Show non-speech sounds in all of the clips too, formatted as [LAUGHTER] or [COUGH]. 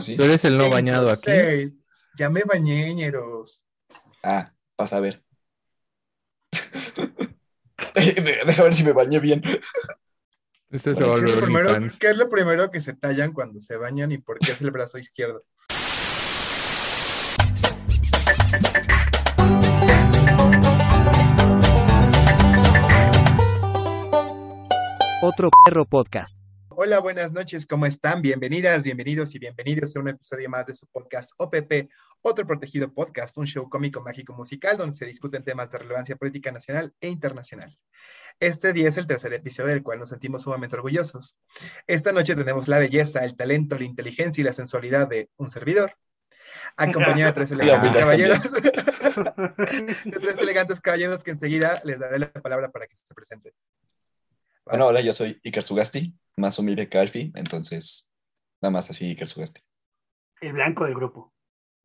Sí. Tú eres el no bañado aquí. Ya me bañé, ñeros. Ah, vas a ver. [LAUGHS] Deja ver si me bañé bien. Este se Bueno, va a ¿Qué es, lo primero, qué es lo primero que se tallan cuando se bañan y por qué es el brazo izquierdo? Otro perro podcast. Hola, buenas noches, ¿cómo están? Bienvenidas, bienvenidos y bienvenidos a un episodio más de su podcast OPP, Otro Protegido Podcast, un show cómico, mágico, musical donde se discuten temas de relevancia política nacional e internacional. Este día es el tercer episodio del cual nos sentimos sumamente orgullosos. Esta noche tenemos la belleza, el talento, la inteligencia y la sensualidad de un servidor, acompañado de tres [LAUGHS] elegantes caballeros, [LAUGHS] de tres elegantes caballeros que enseguida les daré la palabra para que se presenten. Bueno, hola, yo soy Iker Sugasti, más humilde que Alfie, entonces nada más así Iker Sugasti. El blanco del grupo.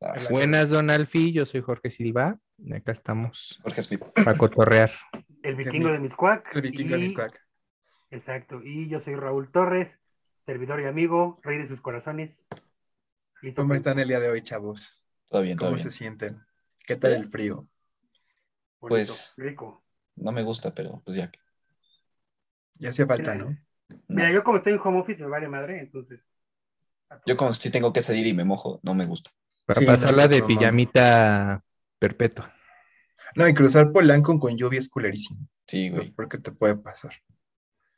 Ah, Buenas, Don Alfi. Yo soy Jorge Silva. y Acá estamos Jorge Smith. para cotorrear. El vikingo de Miscuac. El vikingo y- de Miscuac. Exacto. Y yo soy Raúl Torres, servidor y amigo, rey de sus corazones. Listo, ¿Cómo pues. están el día de hoy, chavos? Todo bien, todo ¿Cómo bien. se sienten? ¿Qué tal el frío? Bonito, Pues- rico. No me gusta, pero pues ya que. Ya hacía falta, ¿no? Mira, yo como estoy en home office me vale madre, entonces. Yo como si tengo que salir y me mojo, no me gusta. Para Sí, pasarla no, de no, no. pijamita perpetua. No, y cruzar Polanco con lluvia es culerísimo. Sí, güey, ¿Por qué te puede pasar?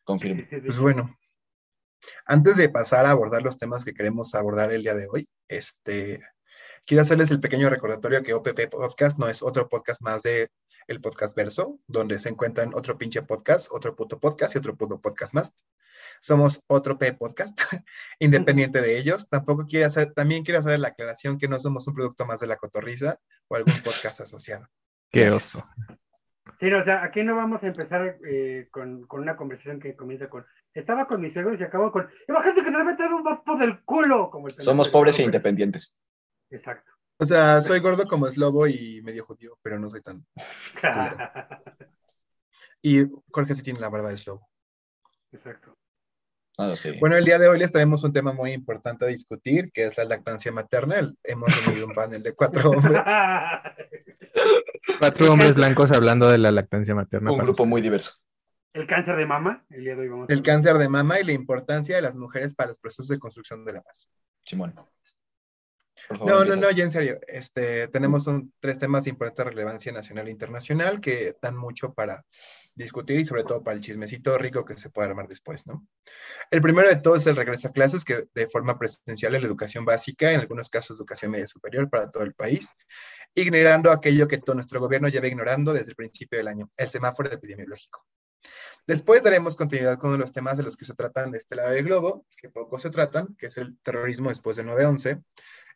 confirmo. Pues bueno, antes de pasar a abordar los temas que queremos abordar el día de hoy, este, quiero hacerles el pequeño recordatorio que OPP Podcast no es otro podcast más de el podcast verso, donde se encuentran otro pinche podcast, otro puto podcast y otro puto podcast más. Somos otro P podcast, [LAUGHS] independiente de ellos. Tampoco quiere hacer, también quiero hacer la aclaración que no somos un producto más de la cotorriza o algún podcast asociado. Qué oso. Sí, no, o sea, aquí no vamos a empezar eh, con, con una conversación que comienza con. Estaba con mis suegros y acabó con. Imagínate que te meten un vapo del culo. Como el Somos pobres e independientes. Exacto. O sea, soy gordo como eslobo y medio judío, pero no soy tan. [LAUGHS] Y Jorge sí tiene la barba de eslobo. Exacto. No lo sé. Bueno, el día de hoy les traemos un tema muy importante a discutir, que es la lactancia materna. Hemos reunido un panel de cuatro [LAUGHS] hombres. Cuatro hombres blancos hablando de la lactancia materna. Un grupo muy diverso. el cáncer de mama. El día de hoy vamos a El cáncer de mama y la importancia de las mujeres para los procesos de construcción de la paz. Simón. Favor, No, no, no, ya en serio. Este, tenemos un- tres temas de importante relevancia nacional e internacional que dan mucho para discutir y sobre todo para el chismecito rico que se puede armar después, ¿no? El primero de todos es el regreso a clases, que de forma presencial en la educación básica, en algunos casos educación media superior para todo el país, ignorando aquello que todo nuestro gobierno lleva ignorando desde el principio del año, el semáforo epidemiológico. Después daremos continuidad con uno de los temas de los que se tratan de este lado del globo, que poco se tratan, que es el terrorismo después del 9-11.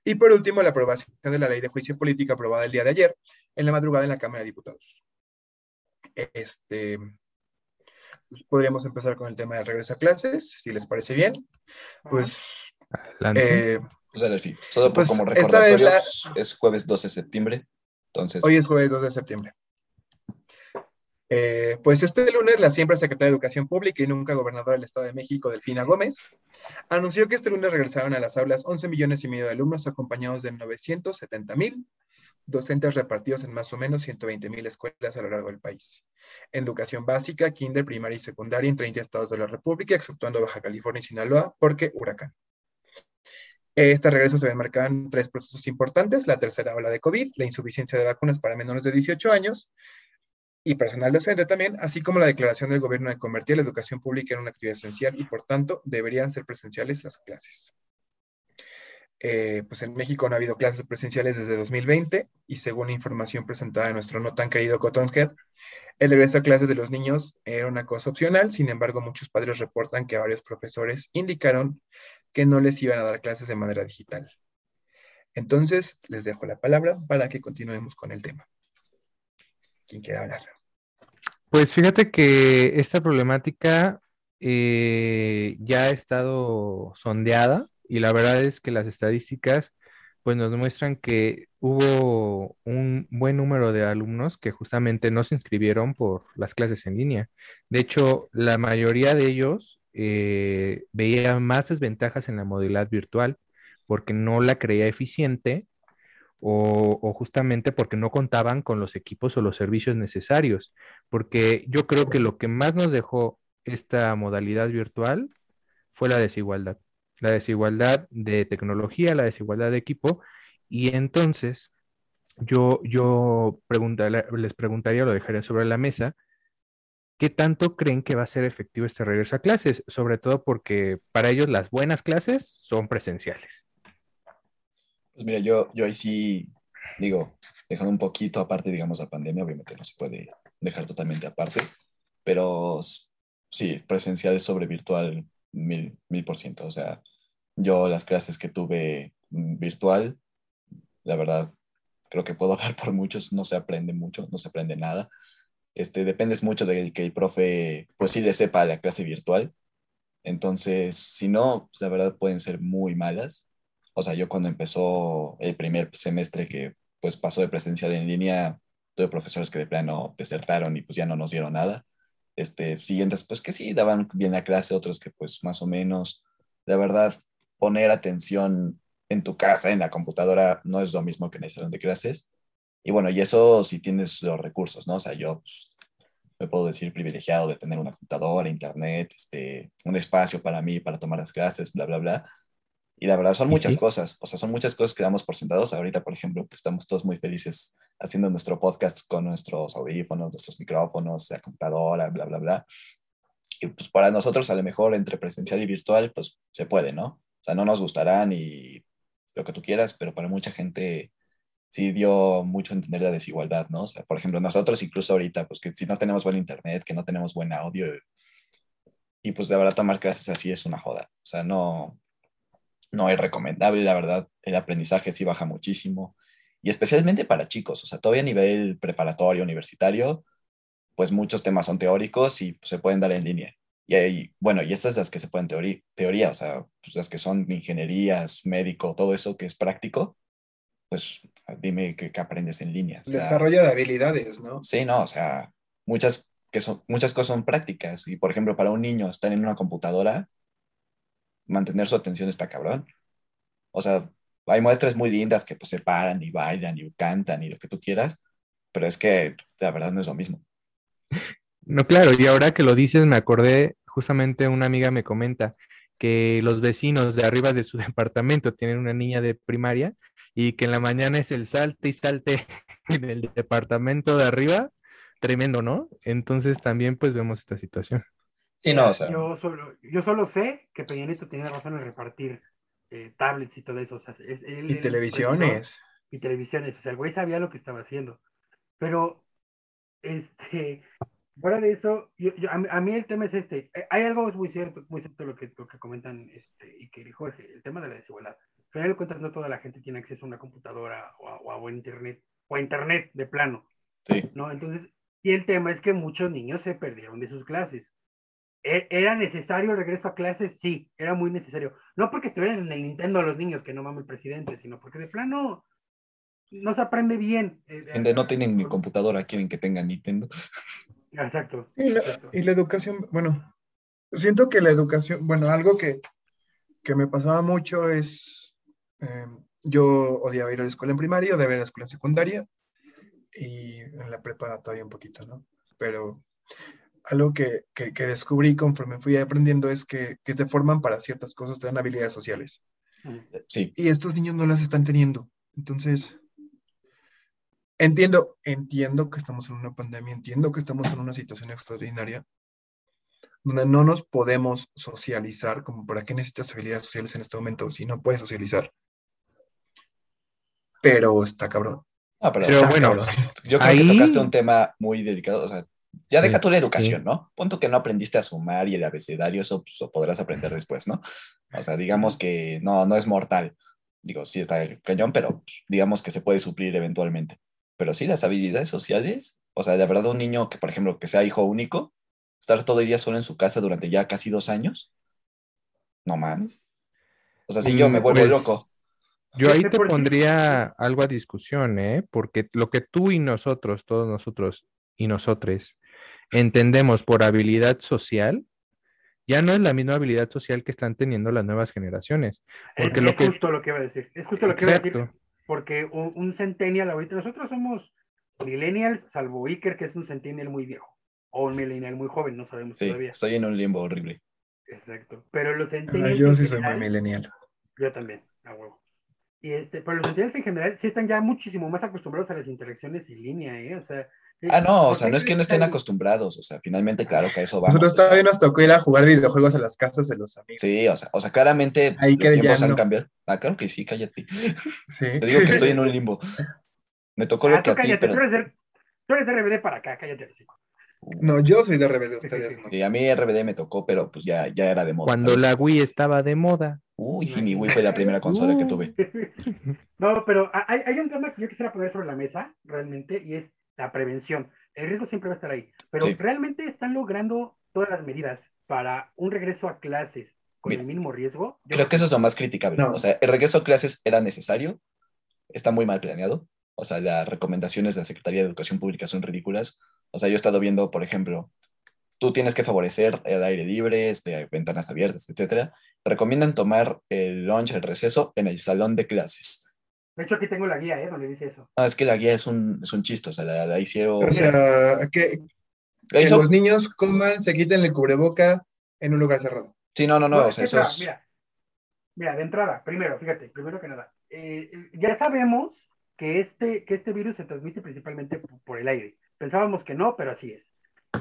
Y por último, la aprobación de la ley de juicio político aprobada el día de ayer, en la madrugada en la Cámara de Diputados. Este, pues, podríamos empezar con el tema del regreso a clases, si les parece bien. Pues, Adelante. eh, Pues dale, por- Pues, como esta vez la- recordatorios, es jueves 12 de septiembre. Entonces, hoy es jueves 2 de septiembre. Eh, pues este lunes, la siempre secretaria de Educación Pública y nunca gobernadora del Estado de México, Delfina Gómez, anunció que este lunes regresaron a las aulas 11 millones y medio de alumnos acompañados de 970 mil docentes repartidos en más o menos 120 mil escuelas a lo largo del país. En educación básica, kinder, primaria y secundaria en 30 estados de la República, exceptuando Baja California y Sinaloa, porque huracán. Este regreso se en tres procesos importantes, la tercera ola de COVID, la insuficiencia de vacunas para menores de 18 años y personal docente también, así como la declaración del gobierno de convertir la educación pública en una actividad esencial y por tanto deberían ser presenciales las clases. Eh, pues en México no ha habido clases presenciales desde 2020 y según información presentada en nuestro no tan querido Cottonhead, el regreso a clases de los niños era una cosa opcional, sin embargo muchos padres reportan que varios profesores indicaron que no les iban a dar clases de manera digital. Entonces, les dejo la palabra para que continuemos con el tema. ¿Quién quiere hablar? Pues fíjate que esta problemática eh, ya ha estado sondeada y la verdad es que las estadísticas pues nos muestran que hubo un buen número de alumnos que justamente no se inscribieron por las clases en línea. De hecho, la mayoría de ellos eh, veían más desventajas en la modalidad virtual porque no la creía eficiente o, justamente porque no contaban con los equipos o los servicios necesarios. Porque yo creo que lo que más nos dejó esta modalidad virtual fue la desigualdad. La desigualdad de tecnología, la desigualdad de equipo. Y entonces yo, yo les preguntaría, lo dejaría sobre la mesa, ¿qué tanto creen que va a ser efectivo este regreso a clases? Sobre todo porque para ellos las buenas clases son presenciales. Pues mira, yo, yo ahí sí digo, dejando un poquito aparte, digamos, la pandemia, obviamente no se puede dejar totalmente aparte, pero sí, presencial sobre virtual mil, mil por ciento. O sea, yo las clases que tuve virtual, la verdad, creo que puedo [LAUGHS] hablar por muchos, no se aprende mucho, no se aprende nada. Este, dependes mucho de que el profe, pues sí le sepa la clase virtual. Entonces, si no, pues, la verdad pueden ser muy malas o sea, yo cuando empezó el primer semestre que pues pasó de presencial en línea, tuve profesores que de plano desertaron y pues ya no nos dieron nada. Este, siguientes pues que sí daban bien la clase, otros que pues más o menos. La verdad, poner atención en tu casa, en la computadora, no es lo mismo que en el salón de clases. Y bueno, y eso si tienes los recursos, ¿no? O sea, yo pues, me puedo decir privilegiado de tener una computadora, internet, este, un espacio para mí, para tomar las clases, bla, bla, bla. Y la verdad son muchas cosas, o sea, son muchas cosas que damos por sentados. Ahorita, por ejemplo, pues estamos todos muy felices haciendo nuestro podcast con nuestros audífonos, nuestros micrófonos, la computadora, bla, bla, bla. Y pues para nosotros a lo mejor entre presencial y virtual, pues se puede, ¿no? O sea, no nos gustará ni lo que tú quieras, pero para mucha gente sí dio mucho a entender la desigualdad, ¿no? O sea, por ejemplo, nosotros incluso ahorita, pues que si no tenemos buen internet, que no tenemos buen audio, y pues de verdad tomar clases así es una joda. O sea, no, no es recomendable, la verdad, el aprendizaje sí baja muchísimo, y especialmente para chicos, o sea, todavía a nivel preparatorio, universitario, pues muchos temas son teóricos y pues, se pueden dar en línea. Y ahí, bueno, y estas las que se pueden teoría, teoría o sea, pues las que son ingenierías, médico, todo eso que es práctico, pues dime qué, aprendes en línea. Desarrollo de habilidades, ¿no? Sí, no, o sea, muchas, que son, muchas cosas son prácticas. Y por ejemplo, para un niño estar en una computadora, mantener su atención está cabrón. O sea, hay muestras muy lindas que pues se paran y bailan y cantan y lo que tú quieras, pero es que la verdad no es lo mismo. No, claro, y ahora que lo dices me acordé, justamente una amiga me comenta que los vecinos de arriba de su [LAUGHS] departamento tienen una niña de primaria y que en la mañana es el salte y salte [LAUGHS] en el departamento de arriba, tremendo, ¿no? Entonces también pues vemos esta situación no, yo, solo, yo solo sé que Peñanito tenía razón en repartir eh, tablets y todo eso. y televisiones. Y televisiones. O sea, el güey sabía lo que estaba haciendo. Pero, este, fuera de eso, a, mí el tema es este. Eh, hay algo muy cierto, muy cierto lo que, lo que comentan este, y que dijo Jorge, el tema de la desigualdad. Al final de cuentas, no toda la gente tiene acceso a una computadora o a, o a internet, o a internet de plano. Sí. ¿no? Entonces, y el tema es que muchos niños se perdieron de sus clases. E, ¿Era necesario el regreso a clases? Sí, era muy necesario. No porque estuvieran en el Nintendo los niños, que no mames el presidente, sino porque de plano no se aprende bien. Eh, Gente, no tienen mi computadora, quieren que tengan Nintendo. Exacto. Y la, educación, bueno, siento que la educación, bueno, algo que, me pasaba mucho es, em, yo odiaba ir a la escuela en primaria, odiaba ir a la escuela en secundaria y en la prepa todavía un poquito, ¿no? Pero algo que, descubrí conforme fui aprendiendo es que, te forman para ciertas cosas, te dan habilidades sociales. Sí. Y estos niños no las están teniendo. Entonces, entiendo, entiendo que estamos en una pandemia, entiendo que estamos en una situación extraordinaria, donde no nos podemos socializar, como para qué necesitas habilidades sociales en este momento si no puedes socializar. Pero está cabrón. Ah, pero, bueno, yo creo que tocaste un tema muy delicado, o sea, ya deja tú la educación, ¿no? Punto que no aprendiste a sumar y el abecedario, eso pues, lo podrás aprender después, ¿no? O sea, digamos que no, no es mortal. Digo, sí está el cañón, pero pues, digamos que se puede suplir eventualmente. Pero sí, las habilidades sociales, o sea, de verdad un niño que, por ejemplo, que sea hijo único, estar todo el día solo en su casa durante ya casi dos años, no mames. O sea, si yo me vuelvo pues, loco. Yo ahí te pondría algo a discusión, ¿eh? Porque lo que tú y nosotros, todos nosotros y nosotros entendemos por habilidad social, ya no es la misma habilidad social que están teniendo las nuevas generaciones. Porque es, lo es que... justo lo que iba a decir. Es justo lo que iba a decir. Porque un, un centennial ahorita, nosotros somos millennials, salvo Iker, que es un centennial muy viejo. O un millennial muy joven, no sabemos Sí, todavía. estoy en un limbo horrible. Exacto. Pero los Ah, centennials. yo sí soy muy millennial. Yo también, a huevo. Y este, pero los centennials en general sí están ya muchísimo más acostumbrados a las interacciones en línea, ¿eh? O sea. Ah, no, o ¿por sea, no es que no estén acostumbrados, o sea, finalmente, claro que a eso vamos. Nosotros o sea, todavía nos tocó ir a jugar videojuegos a las casas de los amigos. Sí, o sea, o sea, claramente Ahí los tiempos han no. cambiado. Ah, claro que sí, cállate. Sí. Te digo que estoy en [LAUGHS] un limbo. Me tocó lo Ah, que tú a ti, cállate, tú pero eres de, tú eres de RBD para acá, cállate. No, yo soy de RBD, ustedes no. sí, a mí RBD me tocó, pero pues ya, ya era de moda. Cuando ¿sabes? la Wii estaba de moda. Uy, sí, mi Wii fue la primera consola que tuve. [LAUGHS] No, pero hay, hay un tema que yo quisiera poner sobre la mesa, realmente, y es la prevención. El riesgo siempre va a estar ahí, pero Sí. ¿realmente están logrando todas las medidas para un regreso a clases con Mira, el mínimo riesgo? Yo Creo que eso es lo más criticable. No. O sea, el regreso a clases era necesario, está muy mal planeado. O sea, las recomendaciones de la Secretaría de Educación Pública son ridículas. O sea, yo he estado viendo, por ejemplo, tú tienes que favorecer el aire libre, este, ventanas abiertas, etcétera. Recomiendan tomar el lunch, el receso en el salón de clases. De hecho, aquí tengo la guía, ¿eh? Donde dice eso. No, es que la guía es un, es un chiste, o sea, la, la hicieron... O sea, que, los niños coman, se quiten el cubreboca en un lugar cerrado. Sí, no, no, no, o sea, eso mira, es... mira, mira, de entrada, primero, fíjate, primero que nada, eh, ya sabemos que este, que este virus se transmite principalmente por, por el aire. Pensábamos que no, pero así es.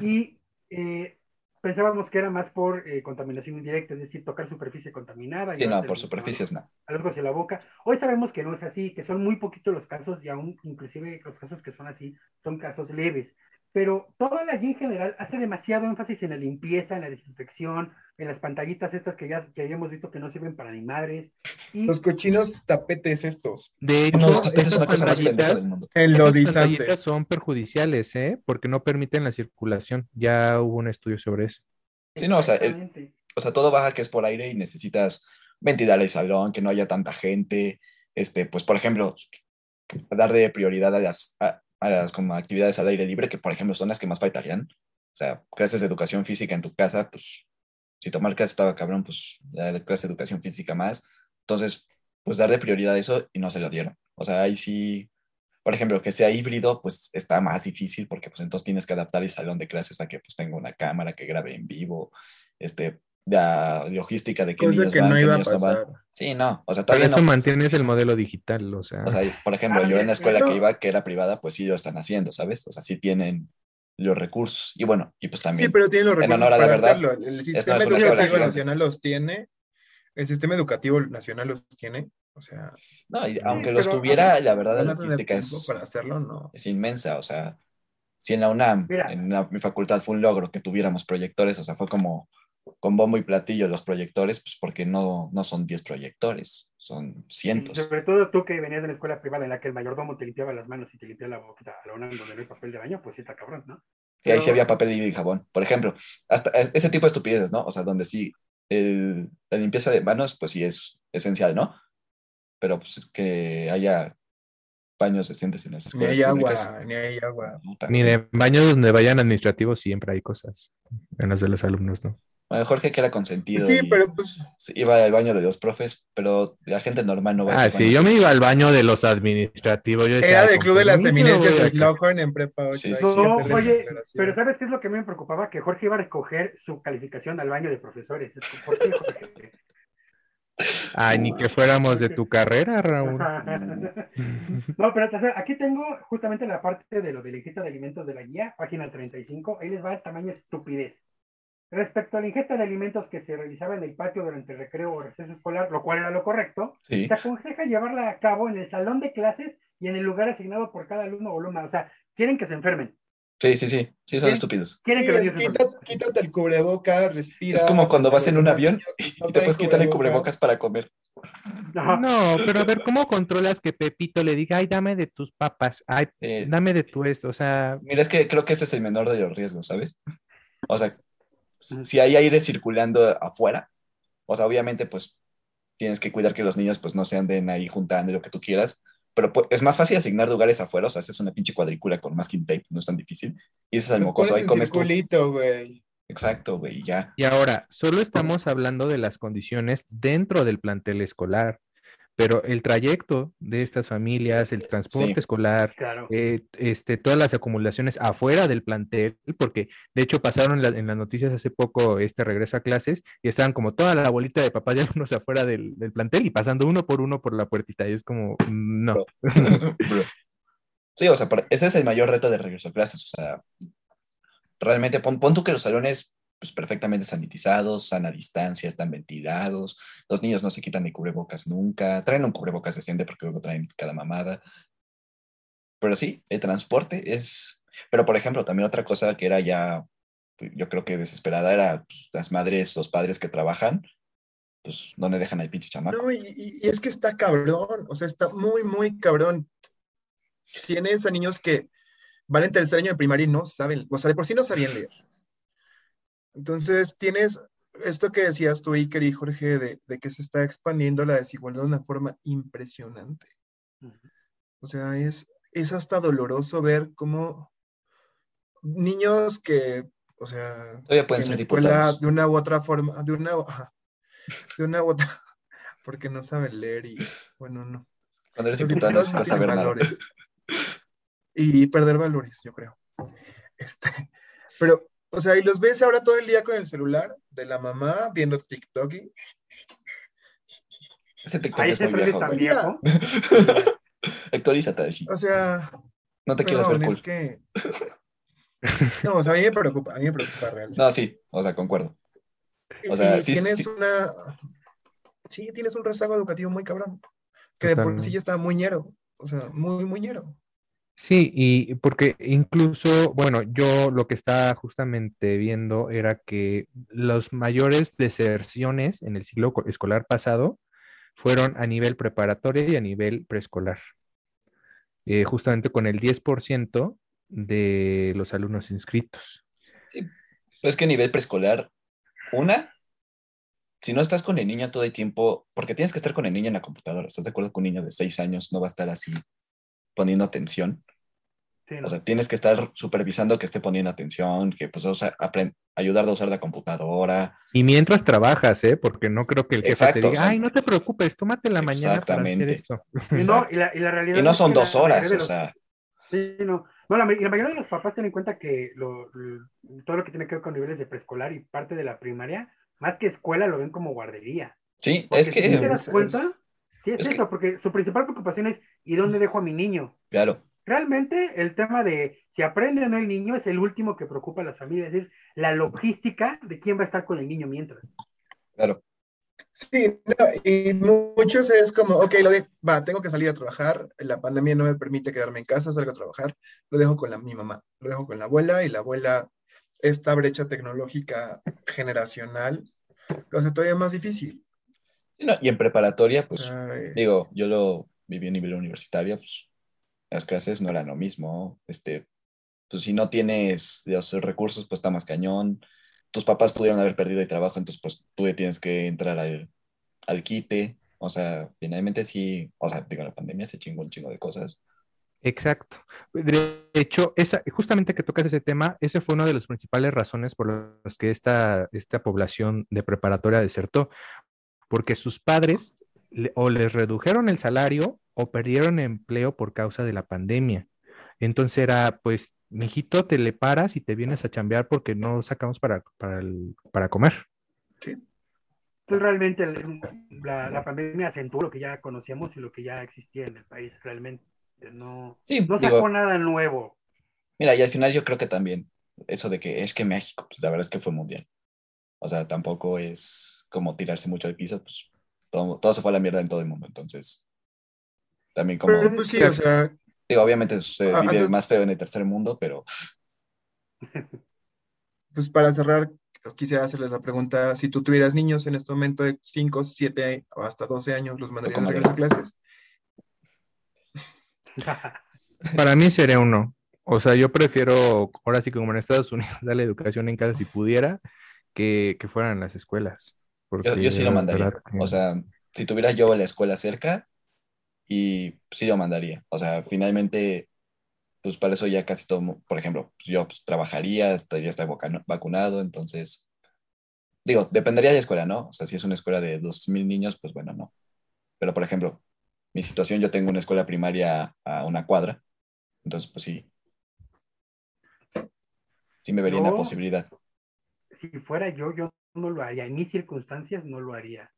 Y eh, pensábamos que era más por eh, contaminación indirecta, es decir, tocar superficie contaminada. Sí, no, por superficies no. a los ojos y la boca. Hoy sabemos que no es así, que son muy poquitos los casos y aún inclusive los casos que son así son casos leves. Pero toda la guía en general hace demasiado énfasis en la limpieza, en la desinfección, en las pantallitas estas que ya, que hemos visto que no sirven para ni madres. Y Los cochinos tapetes estos, De hecho, No, estas una cosa más pendeja del pantallitas, pantallitas son perjudiciales, ¿eh? Porque no permiten la circulación. Ya hubo un estudio sobre eso. Sí, no, o sea, el-. O sea, todo baja que es por aire y necesitas ventilar el salón, que no haya tanta gente. Este, pues, por ejemplo, darle prioridad a las, a, a las como actividades al aire libre, que por ejemplo son las que más faltarían. O sea, clases de educación física en tu casa, pues, si tomar clases estaba cabrón, pues, la clase de educación física más. Entonces, pues darle prioridad a eso y no se lo dieron. O sea, ahí sí, por ejemplo, que sea híbrido, pues está más difícil porque pues entonces tienes que adaptar el salón de clases a que pues tenga una cámara que grabe en vivo, este, la logística de qué Cosa niños que van, no iba a no pasar. Sí, no, o sea, Por todavía eso no. mantienes el modelo digital, o sea. O sea, por ejemplo, Ah, yo en la escuela que iba, que era privada, pues sí lo están haciendo, ¿sabes? O sea, sí tienen los recursos. Y bueno, y pues también. Sí, pero tienen los en recursos honor a la para verdad, hacerlo. El sistema escuela educativo nacional los tiene. El sistema educativo nacional los tiene. O sea, No, y Sí, aunque los pero, a tuviera, ver, la verdad, la logística es, para hacerlo, no. es inmensa. O sea, si en la UNAM, Mira. en la- mi facultad fue un logro que tuviéramos proyectores, o sea, fue como con bombo y platillo los proyectores, pues porque no, no son 10 proyectores, son y cientos. sobre todo tú que venías de una escuela privada en la que el mayordomo te limpiaba las manos y te limpiaba la boquita a la una donde no hay papel de baño, pues sí está cabrón, ¿no? Y ahí sí había papel y jabón. Por ejemplo, hasta es- ese tipo de estupideces, ¿no? O sea, donde sí, el- la limpieza de manos, pues sí es esencial, ¿no? Pero pues que haya baños decentes en las Ni escuelas hay públicas. agua, ni hay agua. puta. Miren, baños donde vayan administrativos siempre hay cosas. En los de los alumnos, ¿no? Bueno, Jorge que era consentido Sí, y pero pues iba al baño de los profes, pero la gente normal no va a Ah, sí, yo me iba al baño de los administrativos. Yo decía, era "Ay, del club de las eminencias de acá". Lockhorn en prepa 8. Sí, hay sí, que sí. No, oye, pero ¿sabes qué es lo que a mí me preocupaba? Que Jorge iba a recoger su calificación al baño de profesores. ¿Por qué, Jorge? [LAUGHS] Ay, ni que fuéramos de tu carrera, Raúl. [LAUGHS] No, pero o sea, aquí tengo justamente la parte de lo de la ingesta de alimentos de la guía, página 35. Ahí les va el tamaño estupidez. Respecto a la ingesta de alimentos que se realizaba en el patio durante el recreo o receso escolar, lo cual era lo correcto, Sí, se aconseja llevarla a cabo en el salón de clases y en el lugar asignado por cada alumno o alumna. O sea, quieren que se enfermen. sí, sí, sí, sí, son estúpidos. Quieren Sí, que es, quítate el cubreboca, respira. Es como cuando vas en un avión no [LAUGHS] y te puedes quitar el cubrebocas. cubrebocas para comer. No, pero a ver, ¿cómo controlas que Pepito le diga, ay, dame de tus papas, ay, Eh, dame de tu esto? O sea, Mira, es que creo que ese es el menor de los riesgos, ¿sabes? O sea, si hay aire circulando afuera, o sea, obviamente, pues tienes que cuidar que los niños pues no se anden ahí juntando y lo que tú quieras, pero pues, es más fácil asignar lugares afuera, o sea, haces una pinche cuadrícula con masking tape, no es tan difícil, y dices al Pues mocoso, ahí comes tú. circulito, güey. Exacto, güey, ya. Y ahora, solo estamos hablando de las condiciones dentro del plantel escolar, pero el trayecto de estas familias, el transporte Sí. escolar, Claro. eh, este, todas las acumulaciones afuera del plantel, porque de hecho pasaron en, la- en las noticias hace poco este regreso a clases y estaban como toda la bolita de papás de alumnos [LAUGHS] afuera del, del plantel y pasando uno por uno por la puertita y es como, mm, no. Bro. [LAUGHS] Sí, o sea, ese es el mayor reto de regreso a clases. O sea, realmente pon, pon tú que los salones pues, perfectamente sanitizados, sana distancia, están ventilados, los niños no se quitan ni cubrebocas nunca, traen un cubrebocas decente porque luego traen cada mamada. Pero sí, el transporte es... Pero, por ejemplo, también otra cosa que era ya, yo creo que desesperada, era pues, las madres, los padres que trabajan, pues, ¿dónde dejan al pinche chamaco? No, y es que está cabrón, o sea, está muy, muy cabrón. Tienes a niños que van en tercer año de primaria y no saben, o sea, de por sí no sabían leer. Entonces, tienes esto que decías tú, Iker y Jorge, de, de que se está expandiendo la desigualdad de una forma impresionante. O sea, es, es hasta doloroso ver cómo niños que, o sea, Todavía pueden en la escuela diputados. de una u otra forma, de una, ajá, de una u otra, [LAUGHS] porque no saben leer y, bueno, no. Cuando eres diputado no necesitas saber nada. valores. Y perder valores, yo creo. Este, [LAUGHS] pero, o sea, y los ves ahora todo el día con el celular de la mamá viendo TikTok y Ese TikTok Ahí es muy viejo, tan viejo. [LAUGHS] Actualízate. O sea, No te quieras ver es cool. que. [LAUGHS] No, o sea, a mí me preocupa, a mí me preocupa realmente. No, sí, o sea, concuerdo. O sea, y sí, tienes sí. una. Sí, tienes un rezago educativo muy cabrón. Que de por sí ya está muy ñero. O sea, muy, muy ñero. Sí, y porque incluso, bueno, yo lo que estaba justamente viendo era que los mayores deserciones en el co- escolar pasado fueron a nivel preparatoria y a nivel preescolar. Eh, justamente con el 10% de los alumnos inscritos. Pero es que a nivel preescolar, una, si no estás con el niño todo el tiempo, porque tienes que estar con el niño en la computadora, ¿estás de acuerdo que un niño de seis años no va a estar así poniendo atención? Sí, ¿no? O sea, tienes que estar supervisando que esté poniendo atención, que pues ayudarle a usar la computadora. Y mientras trabajas, ¿eh? Porque no creo que el jefe Exacto, te o diga, sea, ay, no te preocupes, tómate la mañana para hacer. Y no, y la, y la realidad Y no es son que dos la horas, o sea, Sí, no. No, la, ma- y la mayoría de los papás tienen en cuenta que lo- lo- todo lo que tiene que ver con niveles de preescolar y parte de la primaria, más que escuela, lo ven como guardería. sí, Porque es si tú te que, das Es- cuenta, sí es, es que- eso, porque su principal preocupación es ¿y dónde dejo a mi niño? claro, Realmente el tema de si aprende o no el niño es el último que preocupa a las familias, es la logística de quién va a estar con el niño mientras. claro. Sí, no, y muchos es como, ok, lo de, va, tengo que salir a trabajar, la pandemia no me permite quedarme en casa, salgo a trabajar, lo dejo con la, mi mamá, lo dejo con la abuela y la abuela, esta brecha tecnológica generacional lo hace todavía más difícil. Sí, no, y en preparatoria, pues, digo, yo lo viví a nivel universitario, pues las clases no eran lo mismo. Este, pues si no tienes los recursos, pues está más cañón. Tus papás pudieron haber perdido el trabajo, entonces pues tú ya tienes que entrar al, al quite. O sea, finalmente sí, o sea, digo, la pandemia se chingó un chingo de cosas. Exacto. De hecho, esa, justamente que tocas ese tema, ese fue una de las principales razones por las que esta, esta población de preparatoria desertó, porque sus padres le- o les redujeron el salario o perdieron empleo por causa de la pandemia. Entonces era, pues, mijito, te le paras y te vienes a chambear porque no sacamos para, para, el- para comer. Entonces realmente el- la, la pandemia acentuó lo que ya conocíamos y lo que ya existía en el país, realmente. No, Sí, no digo, sacó nada nuevo. mira, y al final yo creo que también eso de que es que México, pues la verdad es que fue mundial. O sea, tampoco es como tirarse mucho al piso, pues todo, todo se fue a la mierda en todo el mundo. Entonces, también como, pero pues sí, o sea, digo, obviamente se Ah, vive antes- más feo en el tercer mundo, pero [LAUGHS] pues para cerrar, quisiera hacerles la pregunta, si tú tuvieras niños en este momento de 5, 7 o hasta 12 años, ¿los mandarías ¿Cómo a regreso a clases? [LAUGHS] Para mí sería uno. O sea, yo prefiero, ahora sí que como en Estados Unidos, [LAUGHS] darle educación en casa si pudiera, que, que fueran las escuelas. Yo, yo sí lo mandaría. que- O sea, si tuviera yo la escuela cerca, y sí lo mandaría. O sea, finalmente, pues para eso ya casi todo, por ejemplo, pues, yo pues, trabajaría, estaría estar vacunado, entonces, digo, dependería de la escuela, ¿no? O sea, si es una escuela de 2.000 niños, pues bueno, no. Pero, por ejemplo, mi situación, yo tengo una escuela primaria a una cuadra, entonces, pues sí, sí me vería una posibilidad. Si fuera yo, yo no lo haría. En mis circunstancias no lo haría.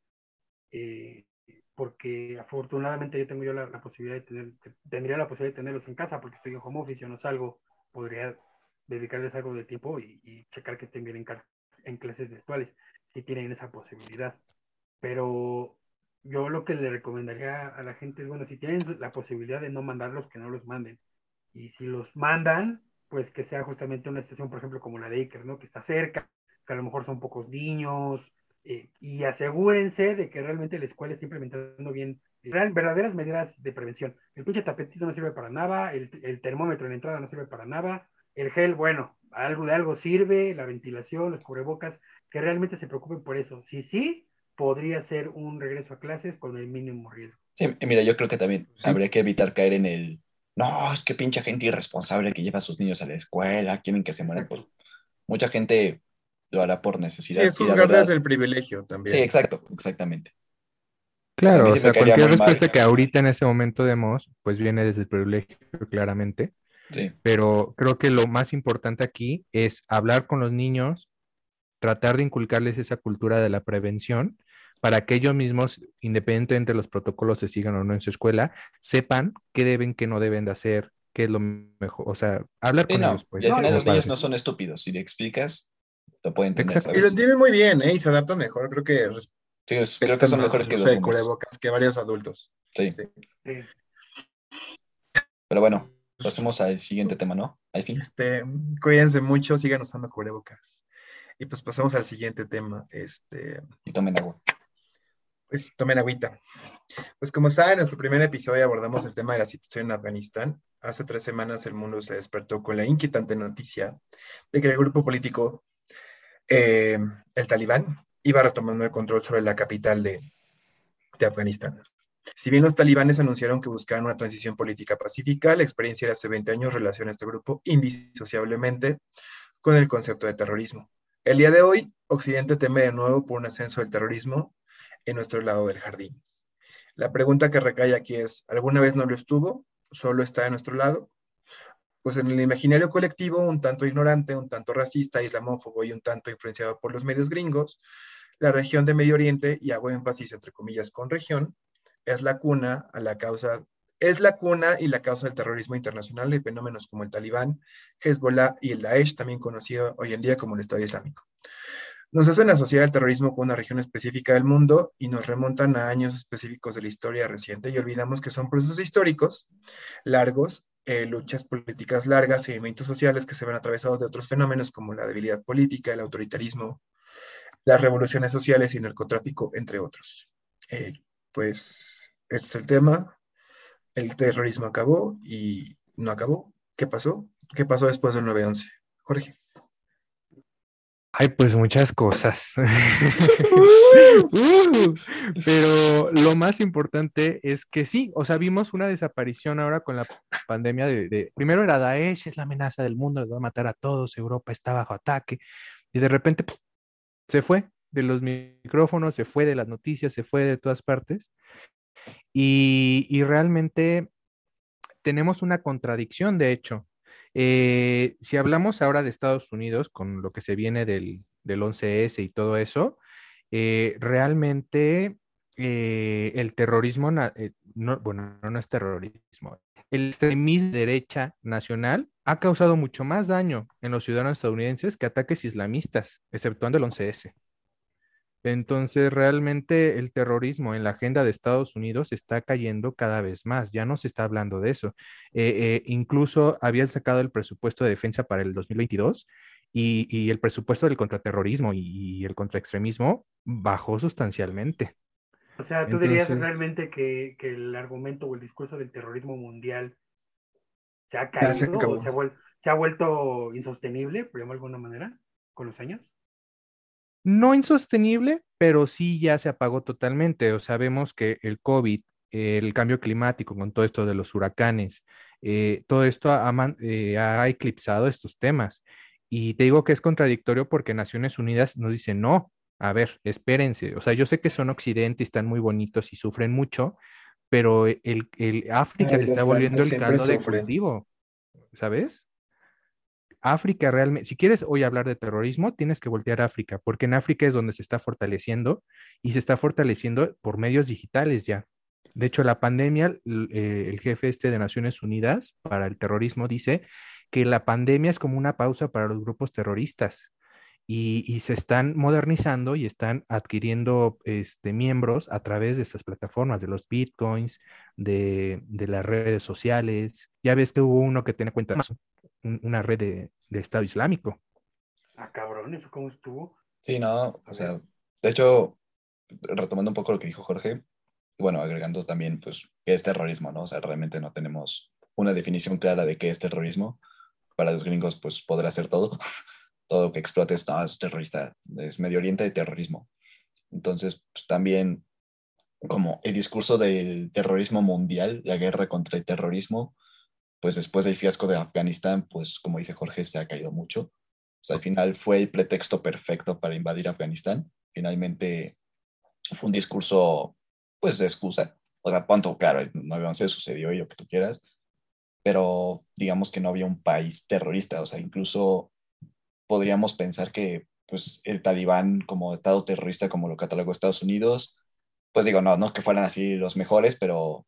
Eh, porque afortunadamente yo tengo yo la, posibilidad de tener, tendría la posibilidad de tenerlos en casa porque estoy en home office, yo no salgo, podría dedicarles algo de tiempo y, checar que estén bien en, en clases virtuales, si tienen esa posibilidad. Pero yo lo que le recomendaría a la gente es, bueno, si tienen la posibilidad de no mandarlos, que no los manden. Y si los mandan, pues que sea justamente una situación, por ejemplo, como la de Iker, ¿no? Que está cerca, que a lo mejor son pocos niños, eh, y asegúrense de que realmente la escuela esté implementando bien verdaderas medidas de prevención. El pinche tapetito no sirve para nada, el, termómetro en la entrada no sirve para nada, el gel, bueno, algo de algo sirve, la ventilación, los cubrebocas, que realmente se preocupen por eso. Si sí, podría ser un regreso a clases con el mínimo riesgo. Sí, mira, yo creo que también habría que evitar caer en el, no, es que pinche gente irresponsable que lleva a sus niños a la escuela, quieren que se mueran. Pues mucha gente lo hará por necesidad. Sí, es desde el privilegio también. Sí, exacto, exactamente. Claro, o sea, cualquier respuesta que ahorita en ese momento demos, pues viene desde el privilegio, claramente. Sí. Pero creo que lo más importante aquí es hablar con los niños, tratar de inculcarles esa cultura de la prevención para que ellos mismos, independientemente de los protocolos se sigan o no en su escuela, sepan qué deben, qué no deben de hacer, qué es lo mejor. O sea, hablar con ellos. Pues, y al final los niños no son estúpidos. Si le explicas, lo pueden entender. Y lo entienden muy bien, ¿eh? Y se adaptan mejor. Creo que. Sí, creo que son mejores que los cubrebocas que varios adultos. Sí. Pero bueno, pasemos al siguiente tema, ¿no? Al fin. Este, cuídense mucho, sigan usando cubrebocas. Y pues pasamos al siguiente tema. Este... Y tomen agua. Pues tomen agüita. Pues como saben, en nuestro primer episodio abordamos el tema de la situación en Afganistán. Hace tres semanas el mundo se despertó con la inquietante noticia de que el grupo político eh, el talibán iba retomando el control sobre la capital de, Afganistán. Si bien los talibanes anunciaron que buscaban una transición política pacífica, la experiencia de hace 20 años relaciona este grupo indisociablemente con el concepto de terrorismo. El día de hoy, Occidente teme de nuevo por un ascenso del terrorismo en nuestro lado del jardín. La pregunta que recae aquí es, ¿alguna vez no lo estuvo? ¿Solo está de nuestro lado? Pues en el imaginario colectivo, un tanto ignorante, un tanto racista, islamófobo y un tanto influenciado por los medios gringos, la región de Medio Oriente, y hago énfasis entre comillas con región, es la cuna a la causa, es la cuna y la causa del terrorismo internacional de fenómenos como el Talibán, Hezbollah y el Daesh, también conocido hoy en día como el Estado Islámico. Nos hacen asociar el terrorismo con una región específica del mundo y nos remontan a años específicos de la historia reciente y olvidamos que son procesos históricos largos eh, luchas políticas largas y movimientos sociales que se ven atravesados de otros fenómenos como la debilidad política, el autoritarismo, las revoluciones sociales y el narcotráfico, entre otros. Eh, pues este es el tema. El terrorismo acabó y no acabó. ¿Qué pasó? ¿Qué pasó después del 9-11? Jorge. Ay, pues muchas cosas. [LAUGHS] [LAUGHS] Pero lo más importante es que sí, o sea, vimos una desaparición ahora con la pandemia de, primero era Daesh, es la amenaza del mundo, les va a matar a todos, Europa está bajo ataque, y de repente se fue de los micrófonos, se fue de las noticias, se fue de todas partes, y, y realmente tenemos una contradicción, de hecho, eh, si hablamos ahora de Estados Unidos, con lo que se viene del, 11S y todo eso, eh, realmente eh, el terrorismo, no, bueno, no es terrorismo, el extremismo de derecha nacional ha causado mucho más daño en los ciudadanos estadounidenses que ataques islamistas, exceptuando el 11S. Entonces, realmente el terrorismo en la agenda de Estados Unidos está cayendo cada vez más. Ya no se está hablando de eso. Eh, eh, incluso habían sacado el presupuesto de defensa para el 2022 y, el presupuesto del contraterrorismo y, el contraextremismo bajó sustancialmente. O sea, ¿tú dirías realmente que, el argumento o el discurso del terrorismo mundial se ha caído o se ha, vuelto insostenible, por llamarlo de alguna manera, con los años? No insostenible, pero sí ya se apagó totalmente. O sabemos que el COVID, el cambio climático con todo esto de los huracanes, eh, todo esto eh, ha, eclipsado estos temas. Y te digo que es contradictorio porque Naciones Unidas nos dice, no, a ver, espérense. O sea, yo sé que son occidente y están muy bonitos y sufren mucho, pero el, África se está volviendo el caldo de cultivo, ¿sabes? África realmente, si quieres hoy hablar de terrorismo, tienes que voltear a África, porque en África es donde se está fortaleciendo y se está fortaleciendo por medios digitales ya. De hecho, la pandemia, eh, el, jefe este de Naciones Unidas para el terrorismo dice que la pandemia es como una pausa para los grupos terroristas y, se están modernizando y están adquiriendo este, miembros a través de estas plataformas, de los bitcoins, de, las redes sociales. Ya ves que hubo uno que tiene cuenta, una red de, de Estado Islámico. Ah, cabrón, ¿eso cómo estuvo? Sí, no, o sea, de hecho, retomando un poco lo que dijo Jorge, bueno, agregando también, pues, qué es terrorismo, ¿no? O sea, realmente no tenemos una definición clara de qué es terrorismo. Para los gringos, pues, podrá ser todo. [LAUGHS] todo lo que explotes, no, es terrorista, es Medio Oriente de terrorismo. Entonces, pues, también como el discurso del terrorismo mundial, la guerra contra el terrorismo, pues después del fiasco de Afganistán, pues como dice Jorge, se ha caído mucho. O sea, al final fue el pretexto perfecto para invadir Afganistán. Finalmente fue un discurso pues de excusa. O sea, punto, claro, el 9-11 sucedió y lo que tú quieras, pero digamos que no había un país terrorista. O sea, incluso podríamos pensar que pues el talibán como Estado terrorista, como lo catalogó Estados Unidos, pues digo, no, no que fueran así los mejores, pero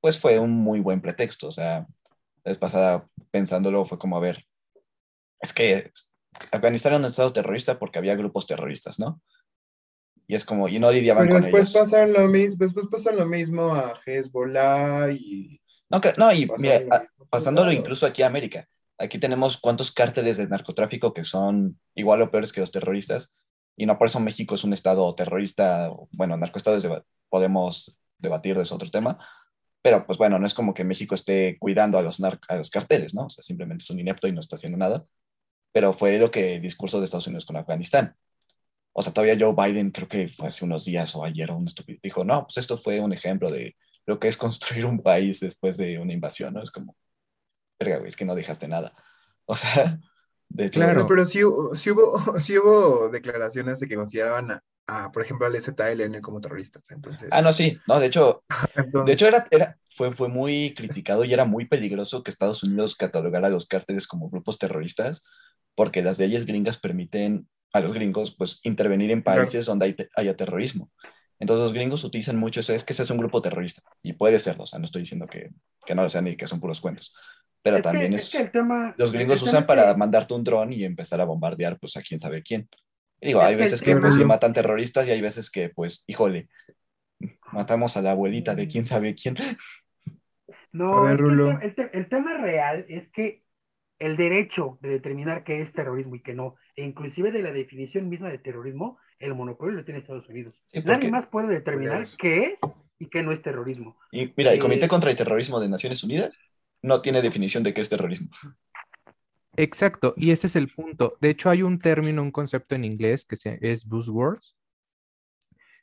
pues fue un muy buen pretexto. O sea, la vez pasada pensándolo fue como, a ver, es que Afganistán era un Estado terrorista porque había grupos terroristas, ¿no? Y es como, y no lidiaban Pero con después ellos. Pasan lo mismo, después pasa lo mismo a Hezbollah y... No, que, no y mira, pasándolo incluso aquí a América. Aquí tenemos cuántos cárteles de narcotráfico que son igual o peores que los terroristas. Y no por eso México es un estado terrorista, bueno, narcoestados podemos debatir de ese otro tema. Pero pues bueno, no es como que México esté cuidando a los, a los carteles, ¿no? O sea, simplemente es un inepto y no está haciendo nada. Pero fue lo que el discurso de Estados Unidos con Afganistán o sea, todavía Joe Biden, creo que fue hace unos días o ayer, un estúpido, dijo, no, pues esto fue un ejemplo de lo que es construir un país después de una invasión, ¿no? Es como, verga, güey, es que no dejaste nada. O sea, de hecho... Claro, pero sí, sí, hubo, [LAUGHS] sí hubo declaraciones de que consideraban a, por ejemplo, al ZLN como terroristas, entonces... Ah, no, sí, no, de hecho, [LAUGHS] de hecho era, era, fue, fue muy criticado y era muy peligroso que Estados Unidos catalogara a los cárteles como grupos terroristas, porque las leyes gringas permiten a los gringos, pues intervenir en países donde hay haya terrorismo. Entonces los gringos utilizan mucho eso, es que ese es un grupo terrorista, y puede serlo, o sea, no estoy diciendo que, que no lo sean ni que son puros cuentos, pero también es, el tema, los gringos usan para mandarte un dron y empezar a bombardear, pues a quién sabe quién. Y digo, hay veces que, pues, matan terroristas y hay veces que, pues, híjole, matamos a la abuelita de quién sabe quién. No, el, el tema real es que el derecho de determinar qué es terrorismo y qué no, e inclusive de la definición misma de terrorismo, el monopolio lo tiene Estados Unidos. Nadie más puede determinar qué es y qué no es terrorismo. Y mira, el Comité eh, contra el Terrorismo de Naciones Unidas no tiene definición de qué es terrorismo. Exacto, y ese es el punto. De hecho, hay un término, un concepto en inglés que es buzzwords,